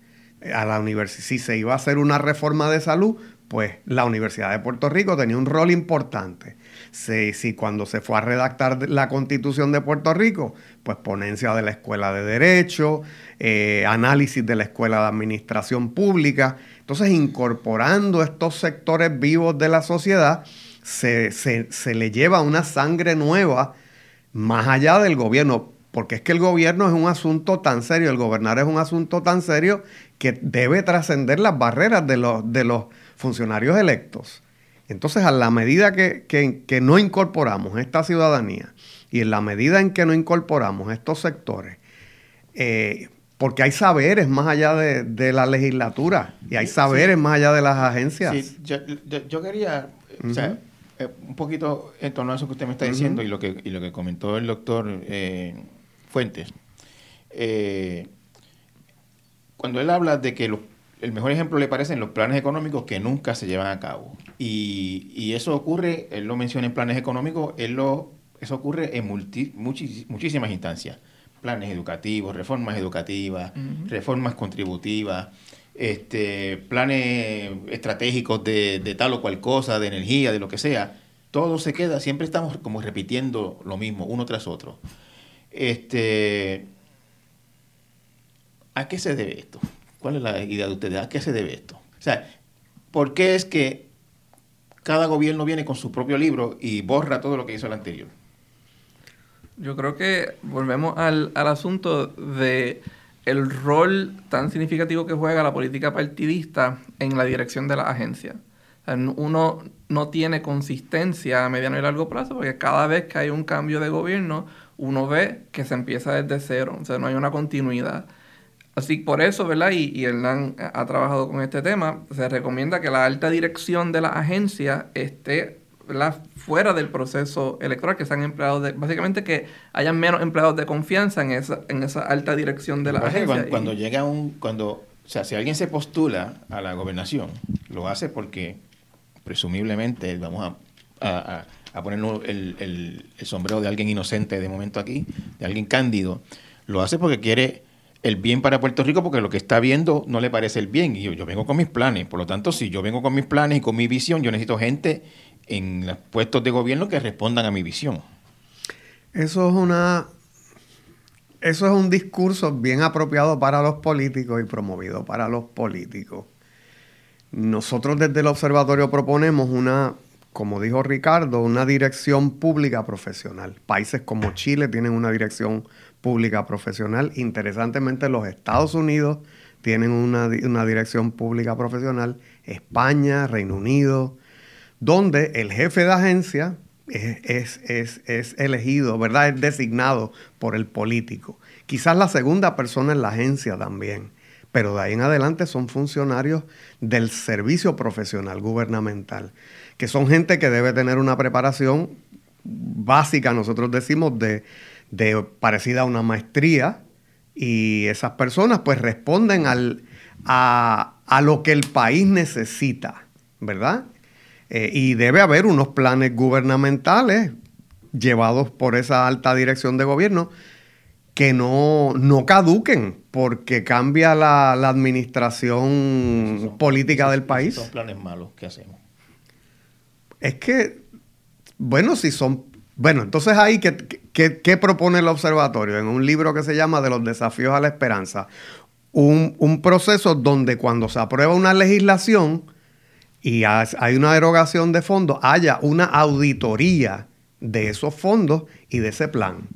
A la universidad, si se iba a hacer una reforma de salud, pues la Universidad de Puerto Rico tenía un rol importante si, cuando se fue a redactar la constitución de Puerto Rico, pues ponencia de la Escuela de Derecho, eh, análisis de la Escuela de Administración Pública. Entonces, incorporando estos sectores vivos de la sociedad, se, se le lleva una sangre nueva más allá del gobierno, porque es que el gobierno es un asunto tan serio, el gobernar es un asunto tan serio que debe trascender las barreras de los, de los funcionarios electos. Entonces, a la medida que, no incorporamos esta ciudadanía y en la medida en que no incorporamos estos sectores, eh, porque hay saberes más allá de, la legislatura y hay saberes más allá de las agencias. Sí, yo, quería, o sea, eh, un poquito en torno a eso que usted me está diciendo y, lo que, y lo que comentó el doctor eh, Fuentes. cuando él habla de que los el mejor ejemplo le parecen los planes económicos que nunca se llevan a cabo. Y, eso ocurre, él lo menciona en planes económicos, él lo, eso ocurre en muchísimas instancias. Planes educativos, reformas educativas, reformas contributivas, este, planes estratégicos de, tal o cual cosa, de energía, de lo que sea. Todo se queda, siempre estamos como repitiendo lo mismo, uno tras otro. Este, ¿A qué se debe esto? ¿Cuál es la idea de ustedes? ¿A qué se debe esto? O sea, ¿por qué es que cada gobierno viene con su propio libro y borra todo lo que hizo el anterior? Yo creo que volvemos al, asunto de el rol tan significativo que juega la política partidista en la dirección de la agencia. uno no tiene consistencia a mediano y largo plazo porque cada vez que hay un cambio de gobierno, uno ve que se empieza desde cero, o sea, no hay una continuidad. Así por eso, ¿verdad? Y, y, Hernán ha trabajado con este tema. Se recomienda que la alta dirección de la agencia esté fuera del proceso electoral, que sean empleados de, básicamente que hayan menos empleados de confianza en esa, en esa alta dirección de la agencia. Cuando, llega un, cuando, o sea, si alguien se postula a la gobernación, lo hace porque presumiblemente vamos a, a, poner el, el, el sombrero de alguien inocente de momento aquí, de alguien cándido, lo hace porque quiere el bien para Puerto Rico porque lo que está viendo no le parece el bien. Y yo, vengo con mis planes. Por lo tanto, si yo vengo con mis planes y con mi visión, yo necesito gente en los puestos de gobierno que respondan a mi visión. Eso es una. Eso es un discurso bien apropiado para los políticos y promovido para los políticos. Nosotros desde el observatorio proponemos una, como dijo Ricardo, una dirección pública profesional. Países como Chile tienen una dirección pública profesional. Interesantemente, los Estados Unidos tienen una, dirección pública profesional, España, Reino Unido, donde el jefe de agencia es, es, elegido, ¿verdad? Es designado por el político. Quizás la segunda persona en la agencia también, pero de ahí en adelante son funcionarios del servicio profesional gubernamental, que son gente que debe tener una preparación básica, nosotros decimos, de de parecida a una maestría y esas personas pues responden al, a, lo que el país necesita, ¿verdad? Eh, y debe haber unos planes gubernamentales llevados por esa alta dirección de gobierno que no, no caduquen porque cambia la, administración política del país. Son planes malos que hacemos. Es que, bueno, si son... Bueno, entonces ahí ¿qué, ¿qué propone el observatorio? En un libro que se llama De los desafíos a la esperanza, un, un proceso donde cuando se aprueba una legislación y hay una derogación de fondos, haya una auditoría de esos fondos y de ese plan.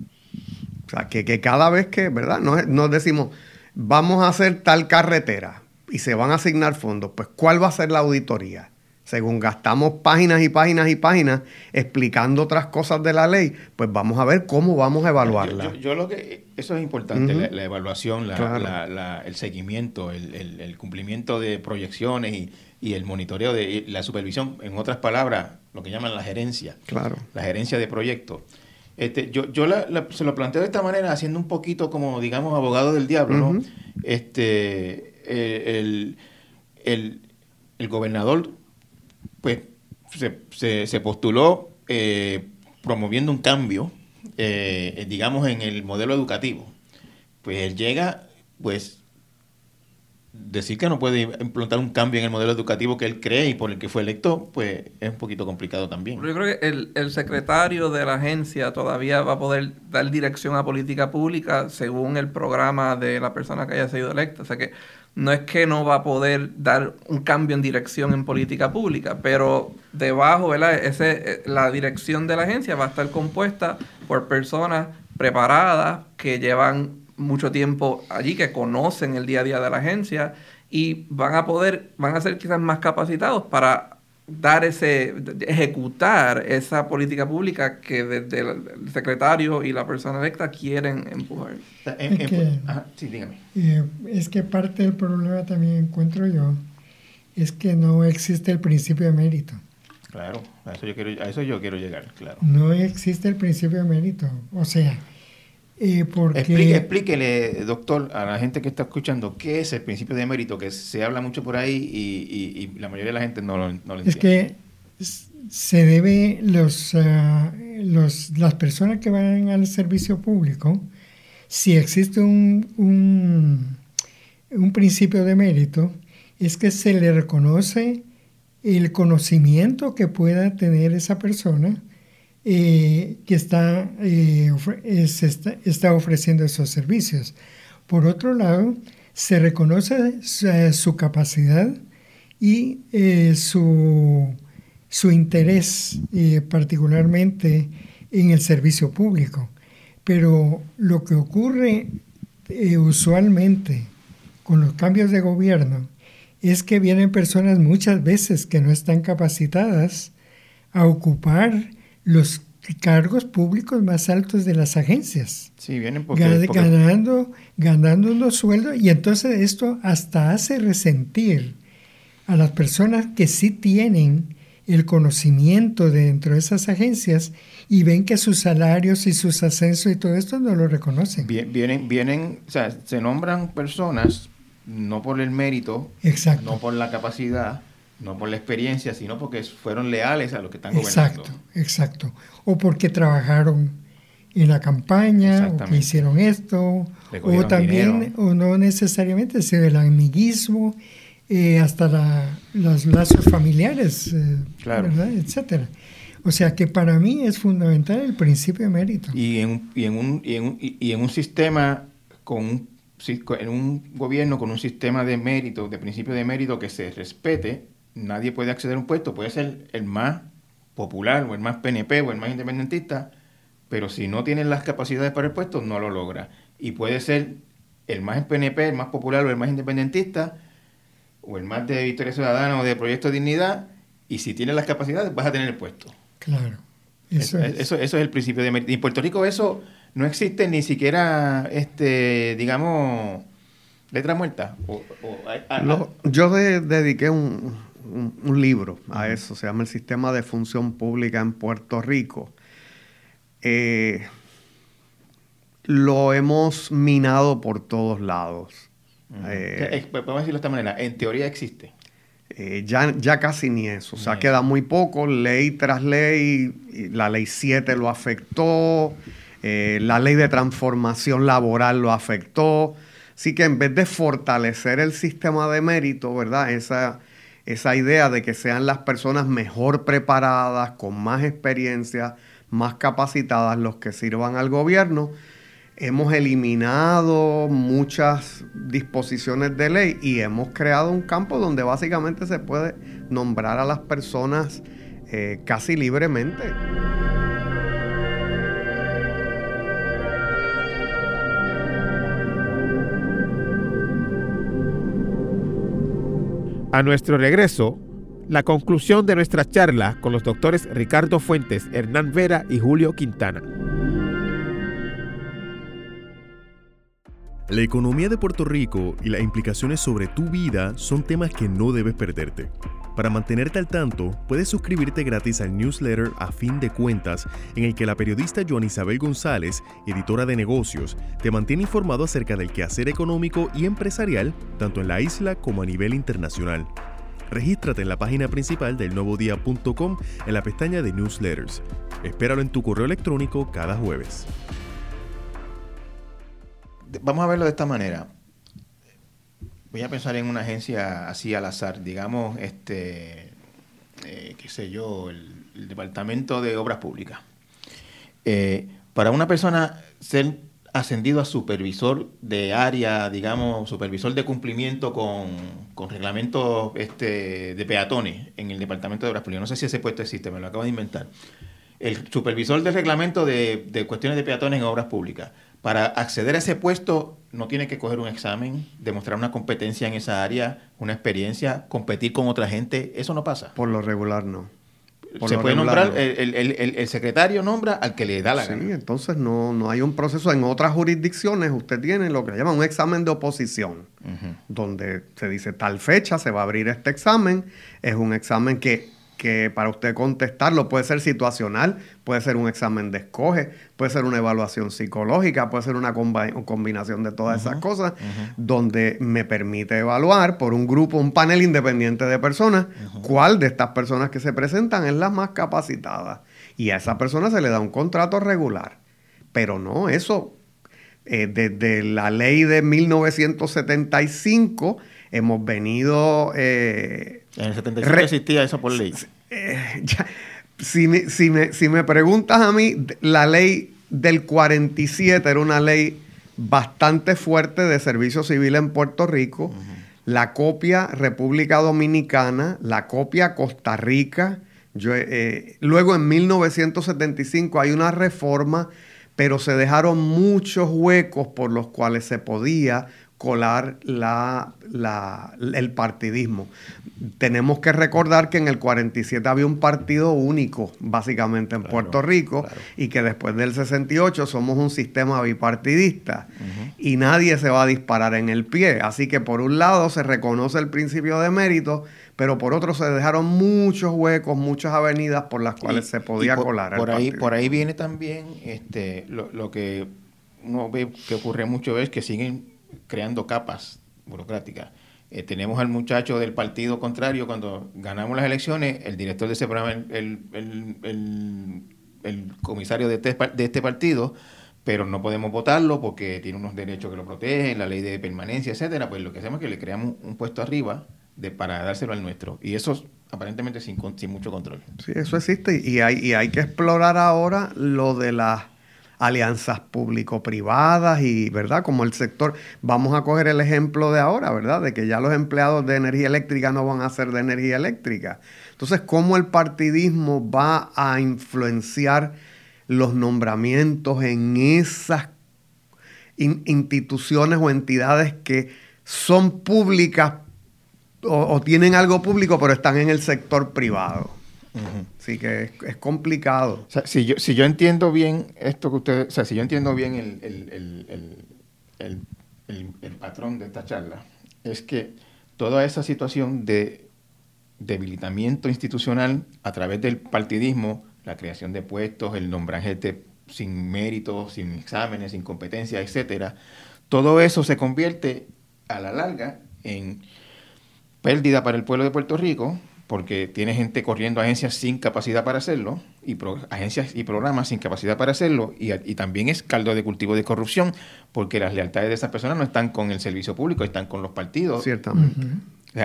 O sea, que, que cada vez que, ¿verdad? Nos decimos, vamos a hacer tal carretera y se van a asignar fondos, pues ¿cuál va a ser la auditoría? Según gastamos páginas y páginas y páginas explicando otras cosas de la ley, pues vamos a ver cómo vamos a evaluarla. Yo, yo lo que eso es importante, la, la evaluación, la- Claro. la- la- el seguimiento, el, el- el cumplimiento de proyecciones y, y el monitoreo de y la supervisión, en otras palabras, lo que llaman la gerencia, Claro. la gerencia de proyectos. Este, yo yo la- la- se lo planteo de esta manera, haciendo un poquito como, digamos, abogado del diablo, ¿no? Este, eh, el, el- el gobernador, pues, se, se- postuló eh, promoviendo un cambio, eh, digamos, en el modelo educativo. Pues él llega, pues, decir que no puede implantar un cambio en el modelo educativo que él cree y por el que fue electo, pues es un poquito complicado también. Yo creo que el, el secretario de la agencia todavía va a poder dar dirección a política pública según el programa de la persona que haya sido electa. O sea que no es que no va a poder dar un cambio en dirección en política pública, pero debajo, ¿verdad? Eh, la dirección de la agencia va a estar compuesta por personas preparadas que llevan mucho tiempo allí, que conocen el día a día de la agencia y van a poder, van a ser quizás más capacitados para dar ese, ejecutar esa política pública que desde el secretario y la persona electa quieren empujar. En- Es que- ajá, sí, dígame. Eh, es que parte del problema también encuentro yo es que no existe el principio de mérito. Claro, a eso yo quiero, a eso yo quiero llegar, claro. No existe el principio de mérito. O sea, eh, porque... Explique- explíquele, doctor, a la gente que está escuchando qué es el principio de mérito, que se habla mucho por ahí y, y- y la mayoría de la gente no lo, no lo Es entiende. que se debe, los, los, las personas que van al servicio público, si existe un, un, un principio de mérito, es que se le reconoce el conocimiento que pueda tener esa persona eh, que está, eh, está, ofreciendo esos servicios. Por otro lado, se reconoce su, eh, su capacidad y su, su interés particularmente en el servicio público. Pero lo que ocurre usualmente con los cambios de gobierno es que vienen personas muchas veces que no están capacitadas a ocupar los cargos públicos más altos de las agencias. Sí, vienen porque, Gan- porque- ganando, ganando unos sueldos y entonces esto hasta hace resentir a las personas que sí tienen el conocimiento dentro de esas agencias y ven que sus salarios y sus ascensos y todo esto no lo reconocen. Vie- Vienen, vienen, o sea, se nombran personas no por el mérito, Exacto. no por la capacidad, no por la experiencia, sino porque fueron leales a los que están Exacto, gobernando. exacto. O porque trabajaron en la campaña, o que hicieron esto, o también, dinero. o no necesariamente, sino el amiguismo, eh, hasta la- los lazos familiares, eh, Claro. ¿verdad? etcétera. O sea que para mí es fundamental el principio de mérito. Y en, un- y en un, y en un, y- y en un sistema con un, en un gobierno con un sistema de mérito, de principio de mérito que se respete, nadie puede acceder a un puesto, puede ser el más popular o el más PNP o el más independentista, pero si no tiene las capacidades para el puesto, no lo logra. Y puede ser el más PNP, el más popular o el más independentista, o el más de Victoria Ciudadana o de Proyecto de Dignidad, y si tiene las capacidades, vas a tener el puesto. Claro. Eso, Eso es. eso, eso es el principio de mérito. Y en Puerto Rico eso no existe ni siquiera, este, digamos, letra muerta. O, o- a- a- Lo- yo de- dediqué un, un- un libro a eso, se llama El Sistema de Función Pública en Puerto Rico. Eh, lo hemos minado por todos lados. Eh, Eh, Vamos a decirlo de esta manera. En teoría existe. eh, ya, ya casi ni eso. O sea, queda muy poco, ley tras ley. La ley 7 lo afectó, la ley de transformación laboral lo afectó. Así que en vez de fortalecer el sistema de mérito, ¿verdad? Esa, esa idea de que sean las personas mejor preparadas, con más experiencia, más capacitadas, los que sirvan al gobierno. Hemos eliminado muchas disposiciones de ley y hemos creado un campo donde básicamente se puede nombrar a las personas eh, casi libremente. A nuestro regreso, la conclusión de nuestra charla con los doctores Ricardo Fuentes, Hernán Vera y Julio Quintana. La economía de Puerto Rico y las implicaciones sobre tu vida son temas que no debes perderte. Para mantenerte al tanto, puedes suscribirte gratis al newsletter A Fin de Cuentas, en el que la periodista Joan Isabel González, editora de negocios, te mantiene informado acerca del quehacer económico y empresarial, tanto en la isla como a nivel internacional. Regístrate en la página principal del en la pestaña de newsletters. Espéralo en tu correo electrónico cada jueves. Vamos a verlo de esta manera. Voy a pensar en una agencia así al azar, digamos, este, eh, qué sé yo, el, Departamento de Obras Públicas. Eh, para una persona ser ascendido a supervisor de área, digamos, supervisor de cumplimiento con, con reglamentos este, de peatones en el Departamento de Obras Públicas. No sé si ese puesto existe, me lo acabo de inventar. El supervisor de reglamento de, de cuestiones de peatones en obras públicas para acceder a ese puesto no tiene que coger un examen, demostrar una competencia en esa área, una experiencia, competir con otra gente. Eso no pasa. Por lo regular no. Se puede nombrar, el, secretario nombra al que le da la gana. Sí, entonces no, no hay un proceso. En otras jurisdicciones usted tiene lo que llama un examen de oposición, donde se dice tal fecha se va a abrir este examen. Es un examen que que para usted contestarlo puede ser situacional, puede ser un examen de escoge, puede ser una evaluación psicológica, puede ser una combinación de todas esas cosas, donde me permite evaluar por un grupo, un panel independiente de personas, cuál de estas personas que se presentan es la más capacitada. Y a esa persona se le da un contrato regular. Pero no, eso, eh, desde la ley de 1975, hemos venido... Eh, en el 75 existía eso por ley. Eh, si, me, si, me, preguntas a mí, la ley del 47 era una ley bastante fuerte de servicio civil en Puerto Rico. La copia República Dominicana, la copia Costa Rica. Yo, eh, luego en 1975 hay una reforma, pero se dejaron muchos huecos por los cuales se podía colar la, el partidismo. Tenemos que recordar que en el 47 había un partido único, básicamente, en Puerto Rico, y que después del 68 somos un sistema bipartidista, y nadie se va a disparar en el pie. Así que por un lado se reconoce el principio de mérito, pero por otro se dejaron muchos huecos, muchas avenidas por las cuales se podía colar. Por ahí, por ahí viene también este, lo, lo que uno ve que ocurre mucho es que siguen creando capas burocráticas. Eh, tenemos al muchacho del partido contrario, cuando ganamos las elecciones, el director de ese programa, el, el, el, comisario de este, de este partido, pero no podemos votarlo porque tiene unos derechos que lo protegen, la ley de permanencia, etcétera, pues lo que hacemos es que le creamos un puesto arriba de, para dárselo al nuestro. Y eso aparentemente sin, sin mucho control. Sí, eso existe y hay, y hay que explorar ahora lo de las alianzas público-privadas y, ¿verdad? Como el sector, vamos a coger el ejemplo de ahora, ¿verdad? De que ya los empleados de energía eléctrica no van a ser de energía eléctrica. Entonces, ¿cómo el partidismo va a influenciar los nombramientos en esas instituciones o entidades que son públicas o tienen algo público pero están en el sector privado? Así que es, complicado. si, yo, si yo entiendo bien esto que ustedes, o sea, si yo entiendo bien el, el, patrón de esta charla, es que toda esa situación de debilitamiento institucional a través del partidismo, la creación de puestos, el nombraje sin méritos, sin exámenes, sin competencia, etcétera, todo eso se convierte a la larga en pérdida para el pueblo de Puerto Rico, porque tiene gente corriendo agencias sin capacidad para hacerlo, y agencias y programas sin capacidad para hacerlo, y, también es caldo de cultivo de corrupción, porque las lealtades de esas personas no están con el servicio público, están con los partidos. Ciertamente.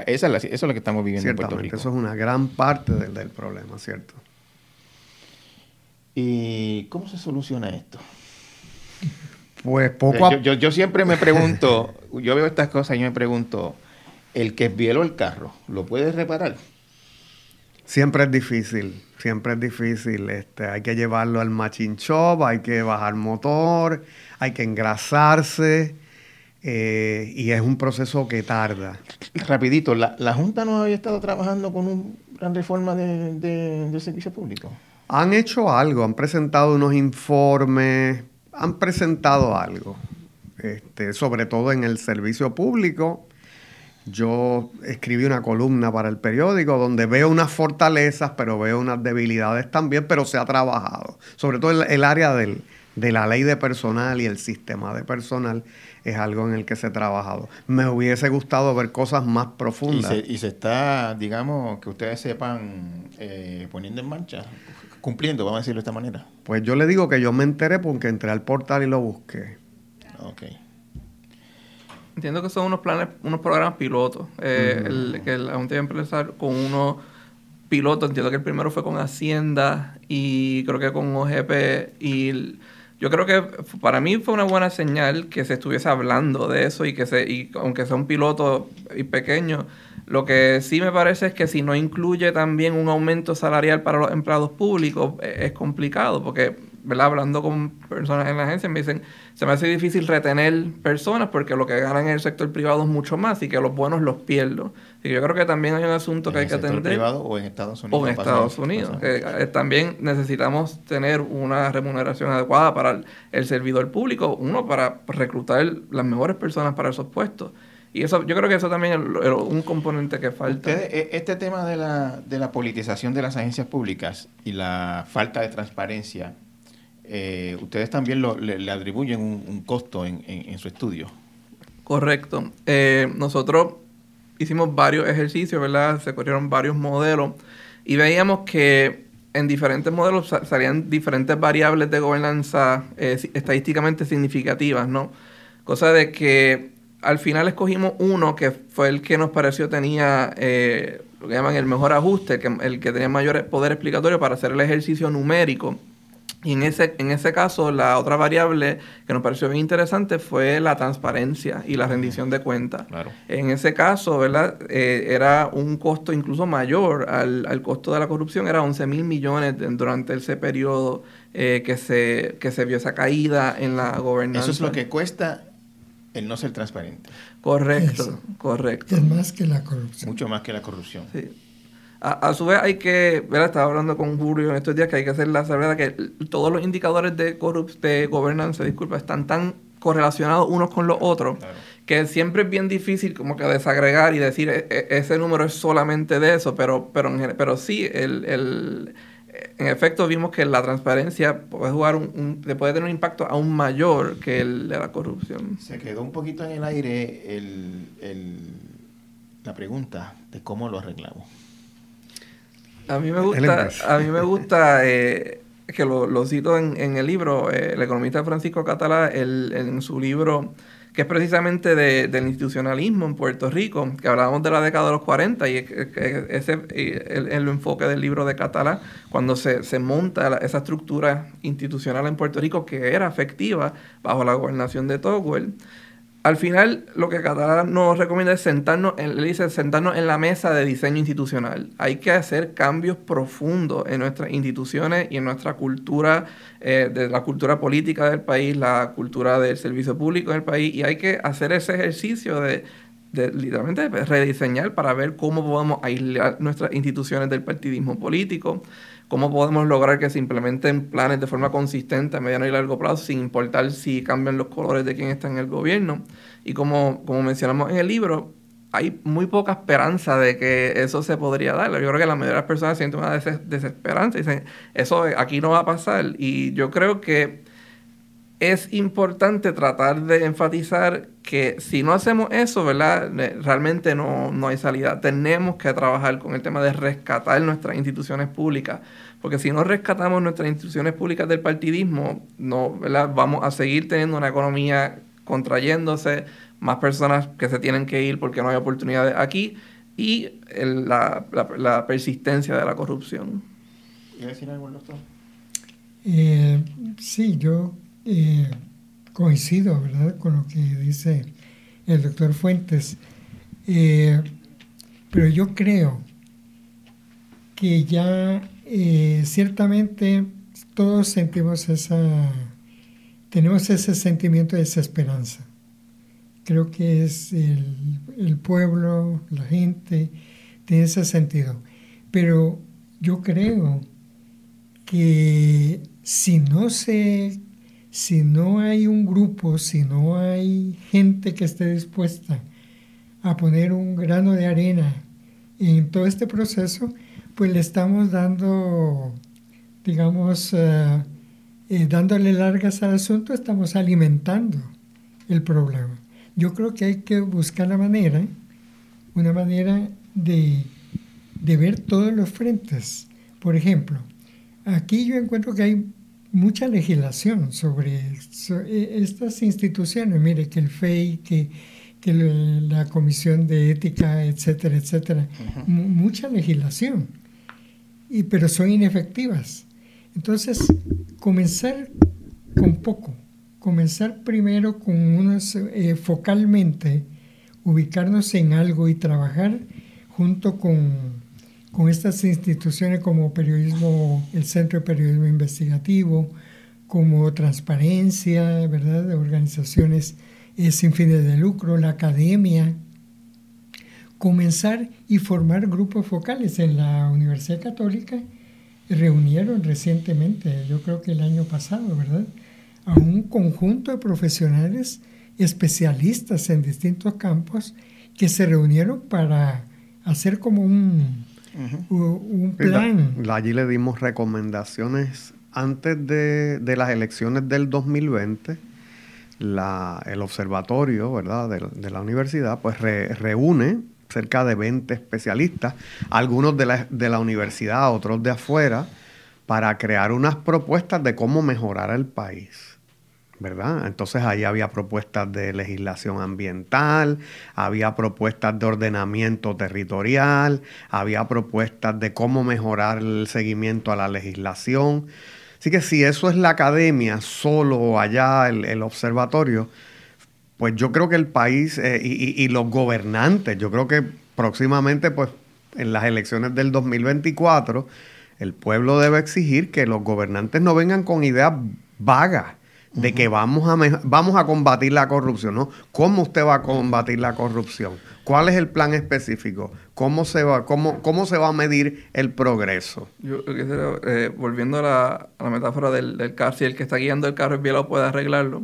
esa es eso es lo que estamos viviendo en Puerto Rico. Eso es una gran parte del, del problema, ¿cierto? ¿Y cómo se soluciona esto? Pues poco a yo, yo, yo siempre me pregunto, yo veo estas cosas y me pregunto, el que esbieló el carro, ¿lo puede reparar? Siempre es difícil, siempre es difícil. Este, hay que llevarlo al machine shop, hay que bajar motor, hay que engrasarse eh, y es un proceso que tarda. Rapidito, ¿la, la Junta no había estado trabajando con una gran reforma de, de- del servicio público? Han hecho algo, han presentado unos informes, han presentado algo, este, sobre todo en el servicio público. Yo escribí una columna para el periódico donde veo unas fortalezas, pero veo unas debilidades también, pero se ha trabajado. Sobre todo el, el área del- de la ley de personal y el sistema de personal es algo en el que se ha trabajado. Me hubiese gustado ver cosas más Y profundas. se, y se está, digamos, que ustedes sepan, eh, poniendo en marcha, cumpliendo, vamos a decirlo de esta manera. Pues yo le digo que yo me enteré porque entré al portal y lo busqué. Ok. Entiendo que son unos planes, unos programas pilotos. eh, el, que la Junta iba a empezar con unos pilotos. Entiendo que el primero fue con Hacienda y creo que con OGP. Y el- yo creo que para mí fue una buena señal que se estuviese hablando de eso y que se, y aunque sea un piloto y pequeño, lo que sí me parece es que si no incluye también un aumento salarial para los empleados públicos, eh, es complicado, porque, ¿verdad? Hablando con personas en la agencia, me dicen, se me hace difícil retener personas porque lo que ganan en el sector privado es mucho más y que los buenos los pierdo. Y yo creo que también hay un asunto que ¿En hay el que sector atender. privado o en Estados Unidos? O en Estados Unidos. que, eh, también necesitamos tener una remuneración adecuada para el, el servidor público, uno para reclutar las mejores personas para esos puestos. Y eso, yo creo que eso también es un componente que falta. Ustedes, e- este tema de la, de la politización de las agencias públicas y la falta de transparencia, eh, ustedes también lo- le, atribuyen un, costo en, su estudio. Correcto. Eh, nosotros hicimos varios ejercicios, ¿verdad? Se corrieron varios modelos y veíamos que en diferentes modelos sa- salían diferentes variables de gobernanza eh, estadísticamente significativas, ¿no? Cosa de que al final escogimos uno que fue el que nos pareció tenía lo que llaman el mejor ajuste, el que tenía mayor poder explicatorio para hacer el ejercicio numérico. Y en ese, en ese caso, la otra variable que nos pareció bien interesante fue la transparencia y la rendición de cuentas. Claro. En ese caso, ¿verdad? Eh, era un costo incluso mayor al, al costo de la corrupción, era 11 mil millones de- durante ese periodo eh, que, se, que se vio esa caída en la gobernanza. Eso es lo que cuesta el no ser transparente. Correcto, Eso. correcto. Es más que la corrupción. Mucho más que la corrupción. Sí. A, a su vez hay que, ¿verdad? Estaba hablando con Julio en estos días que hay que hacer la salvedad que todos los indicadores de, corrup de gobernanza, disculpa, están tan correlacionados unos con los otros que siempre es bien difícil como que desagregar y decir "E- e- ese número es solamente de eso, pero, pero, pero sí, el, el- en efecto vimos que la transparencia puede jugar un, un- puede tener un impacto aún mayor que el de la corrupción. Se quedó un poquito en el aire el- el- la pregunta de cómo lo arreglamos. A mí me gusta, a mí me gusta eh, que lo, lo cito en, en el libro, eh, el economista Francisco Catalá, el- en su libro, que es precisamente de- del institucionalismo en Puerto Rico, que hablábamos de la década de los 40, y ese el, el enfoque del libro de Catalá, cuando se, se monta la- esa estructura institucional en Puerto Rico que era efectiva bajo la gobernación de Togwell. Al final, lo que Catalá nos recomienda es sentarnos, en, él dice, sentarnos en la mesa de diseño institucional. Hay que hacer cambios profundos en nuestras instituciones y en nuestra cultura, eh, de la cultura política del país, la cultura del servicio público del país, y hay que hacer ese ejercicio de, de literalmente rediseñar para ver cómo podemos aislar nuestras instituciones del partidismo político, cómo podemos lograr que se implementen planes de forma consistente a mediano y largo plazo, sin importar si cambian los colores de quien está en el gobierno. Y como, como mencionamos en el libro, hay muy poca esperanza de que eso se podría dar. Yo creo que la mayoría de las personas sienten una des- desesperanza y dicen, eso aquí no va a pasar. Y yo creo que es importante tratar de enfatizar que si no hacemos eso, ¿verdad? Realmente no, no hay salida. Tenemos que trabajar con el tema de rescatar nuestras instituciones públicas, porque si no rescatamos nuestras instituciones públicas del partidismo, no, ¿verdad? Vamos a seguir teniendo una economía contrayéndose, más personas que se tienen que ir porque no hay oportunidades aquí y el- la, la- la persistencia de la corrupción. ¿Quiere decir algo doctor? Eh, sí, yo eh, coincido, ¿verdad?, con lo que dice el doctor Fuentes. Eh, pero yo creo que ya ciertamente todos sentimos esa, tenemos ese sentimiento de desesperanza. Creo que es el, el pueblo, la gente, tiene ese sentido. Pero yo creo que si no se, si no hay un grupo, si no hay gente que esté dispuesta a poner un grano de arena en todo este proceso, pues le estamos dando, digamos, eh, eh, dándole largas al asunto, estamos alimentando el problema. Yo creo que hay que buscar la manera, una manera de, de ver todos los frentes. Por ejemplo, aquí yo encuentro que hay mucha legislación sobre, e, estas instituciones. Mire, que el FEI, que, que la Comisión de Ética, etcétera, etcétera. Mucha legislación, y, pero son inefectivas. Entonces, comenzar con poco, comenzar primero con unos, eh, focalmente, ubicarnos en algo y trabajar junto con con estas instituciones como periodismo, el Centro de Periodismo Investigativo, como Transparencia, ¿verdad? De organizaciones eh, sin fines de lucro, la academia, comenzar y formar grupos focales en la Universidad Católica. Reunieron recientemente, yo creo que el año pasado, ¿verdad? A un conjunto de profesionales especialistas en distintos campos que se reunieron para hacer como un, un plan. allí le dimos recomendaciones antes de, las elecciones del 2020. el observatorio ¿verdad? De, la universidad pues reúne cerca de 20 especialistas, algunos de la, de la universidad, otros de afuera, para crear unas propuestas de cómo mejorar el país. ¿Verdad? Entonces ahí había propuestas de legislación ambiental, había propuestas de ordenamiento territorial, había propuestas de cómo mejorar el seguimiento a la legislación. Así que si eso es la academia, solo allá el, observatorio, pues yo creo que el país eh, y, y, los gobernantes, yo creo que próximamente, pues en las elecciones del 2024, el pueblo debe exigir que los gobernantes no vengan con ideas vagas de que vamos a, vamos a combatir la corrupción, ¿no? ¿Cómo usted va a combatir la corrupción? ¿Cuál es el plan específico? ¿Cómo se va, cómo, cómo se va a medir el progreso? Yo eh, volviendo a la, metáfora del, del carro, si el que está guiando el carro es bien lo puede arreglarlo.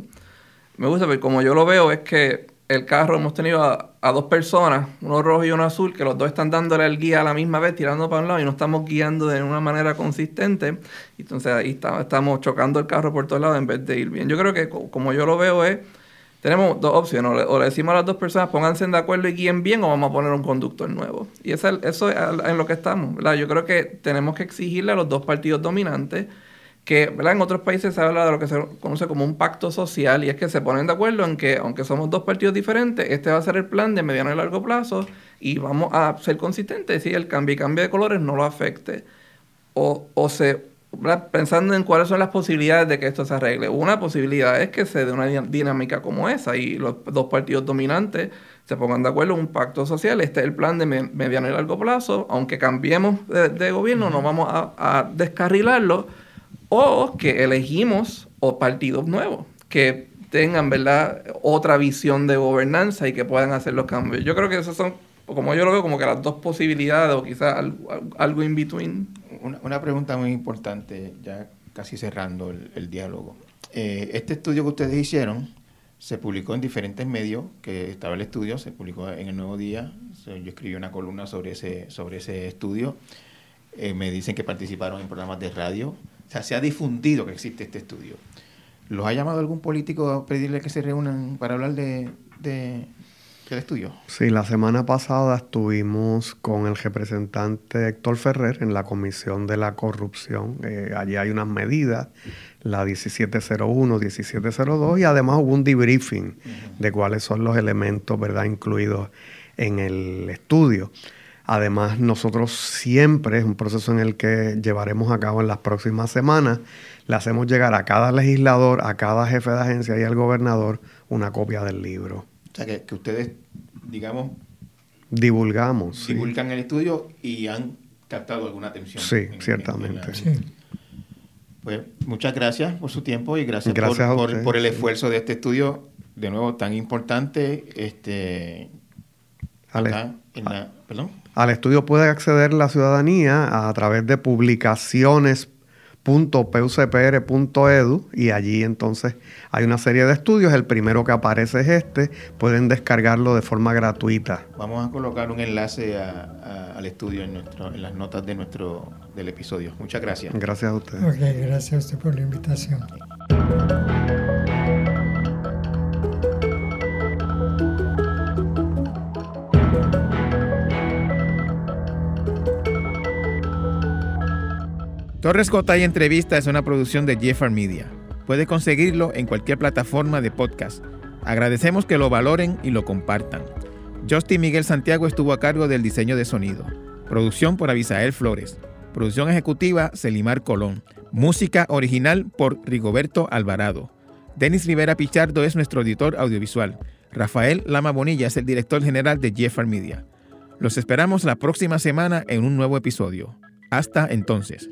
Me gusta, pero como yo lo veo, es que el carro hemos tenido a, dos personas, uno rojo y uno azul, que los dos están dándole el guía a la misma vez, tirando para un lado y no estamos guiando de una manera consistente. Entonces ahí estamos chocando el carro por todos lados en vez de ir bien. Yo creo que como yo lo veo es, tenemos dos opciones, o le, decimos a las dos personas pónganse de acuerdo y guíen bien o vamos a poner un conductor nuevo. Y eso, eso es en lo que estamos. Yo creo que tenemos que exigirle a los dos partidos dominantes que ¿verdad? en otros países se habla de lo que se conoce como un pacto social y es que se ponen de acuerdo en que aunque somos dos partidos diferentes, este va a ser el plan de mediano y largo plazo y vamos a ser consistentes y el cambio y cambio de colores no lo afecte. O, o se, pensando en cuáles son las posibilidades de que esto se arregle. Una posibilidad es que se dé una dinámica como esa y los dos partidos dominantes se pongan de acuerdo en un pacto social. Este es el plan de mediano y largo plazo. Aunque cambiemos de, gobierno, no vamos a, a descarrilarlo o que elegimos o partidos nuevos que tengan, ¿verdad?, otra visión de gobernanza y que puedan hacer los cambios. Yo creo que esas son, como yo lo veo, como que las dos posibilidades o quizás algo, in between. Una, pregunta muy importante, ya casi cerrando el, diálogo. Eh, este estudio que ustedes hicieron se publicó en diferentes medios, que estaba el estudio, se publicó en el Nuevo Día. Yo escribí una columna sobre ese, sobre ese estudio. Eh, me dicen que participaron en programas de radio. O sea, se ha difundido que existe este estudio. ¿Los ha llamado algún político a pedirle que se reúnan para hablar de, del estudio? Sí, la semana pasada estuvimos con el representante Héctor Ferrer en la Comisión de la Corrupción. Eh, allí hay unas medidas, la 1701, 1702, y además hubo un debriefing de cuáles son los elementos ¿verdad? incluidos en el estudio. Además, nosotros siempre, es un proceso en el que llevaremos a cabo en las próximas semanas, le hacemos llegar a cada legislador, a cada jefe de agencia y al gobernador una copia del libro. O sea, que, ustedes, digamos... Divulgamos. Divulgan el estudio y han captado alguna atención. Sí, ciertamente. Pues muchas gracias por su tiempo y gracias, por, por, el esfuerzo de este estudio, de nuevo, tan importante. Este, perdón. Al estudio puede acceder la ciudadanía a través de publicaciones.pucpr.edu y allí entonces hay una serie de estudios. El primero que aparece es este. Pueden descargarlo de forma gratuita. Vamos a colocar un enlace al estudio en, nuestro, en las notas de nuestro, del episodio. Muchas gracias. Gracias a usted. Ok, gracias a usted por la invitación. Torres y Entrevista es una producción de Jeffar Media. Puede conseguirlo en cualquier plataforma de podcast. Agradecemos que lo valoren y lo compartan. Justin Miguel Santiago estuvo a cargo del diseño de sonido. Producción por Abisael Flores. Producción ejecutiva Celimar Colón. Música original por Rigoberto Alvarado. Denis Rivera Pichardo es nuestro editor audiovisual. Rafael Lama Bonilla es el director general de Jeffar Media. Los esperamos la próxima semana en un nuevo episodio. Hasta entonces.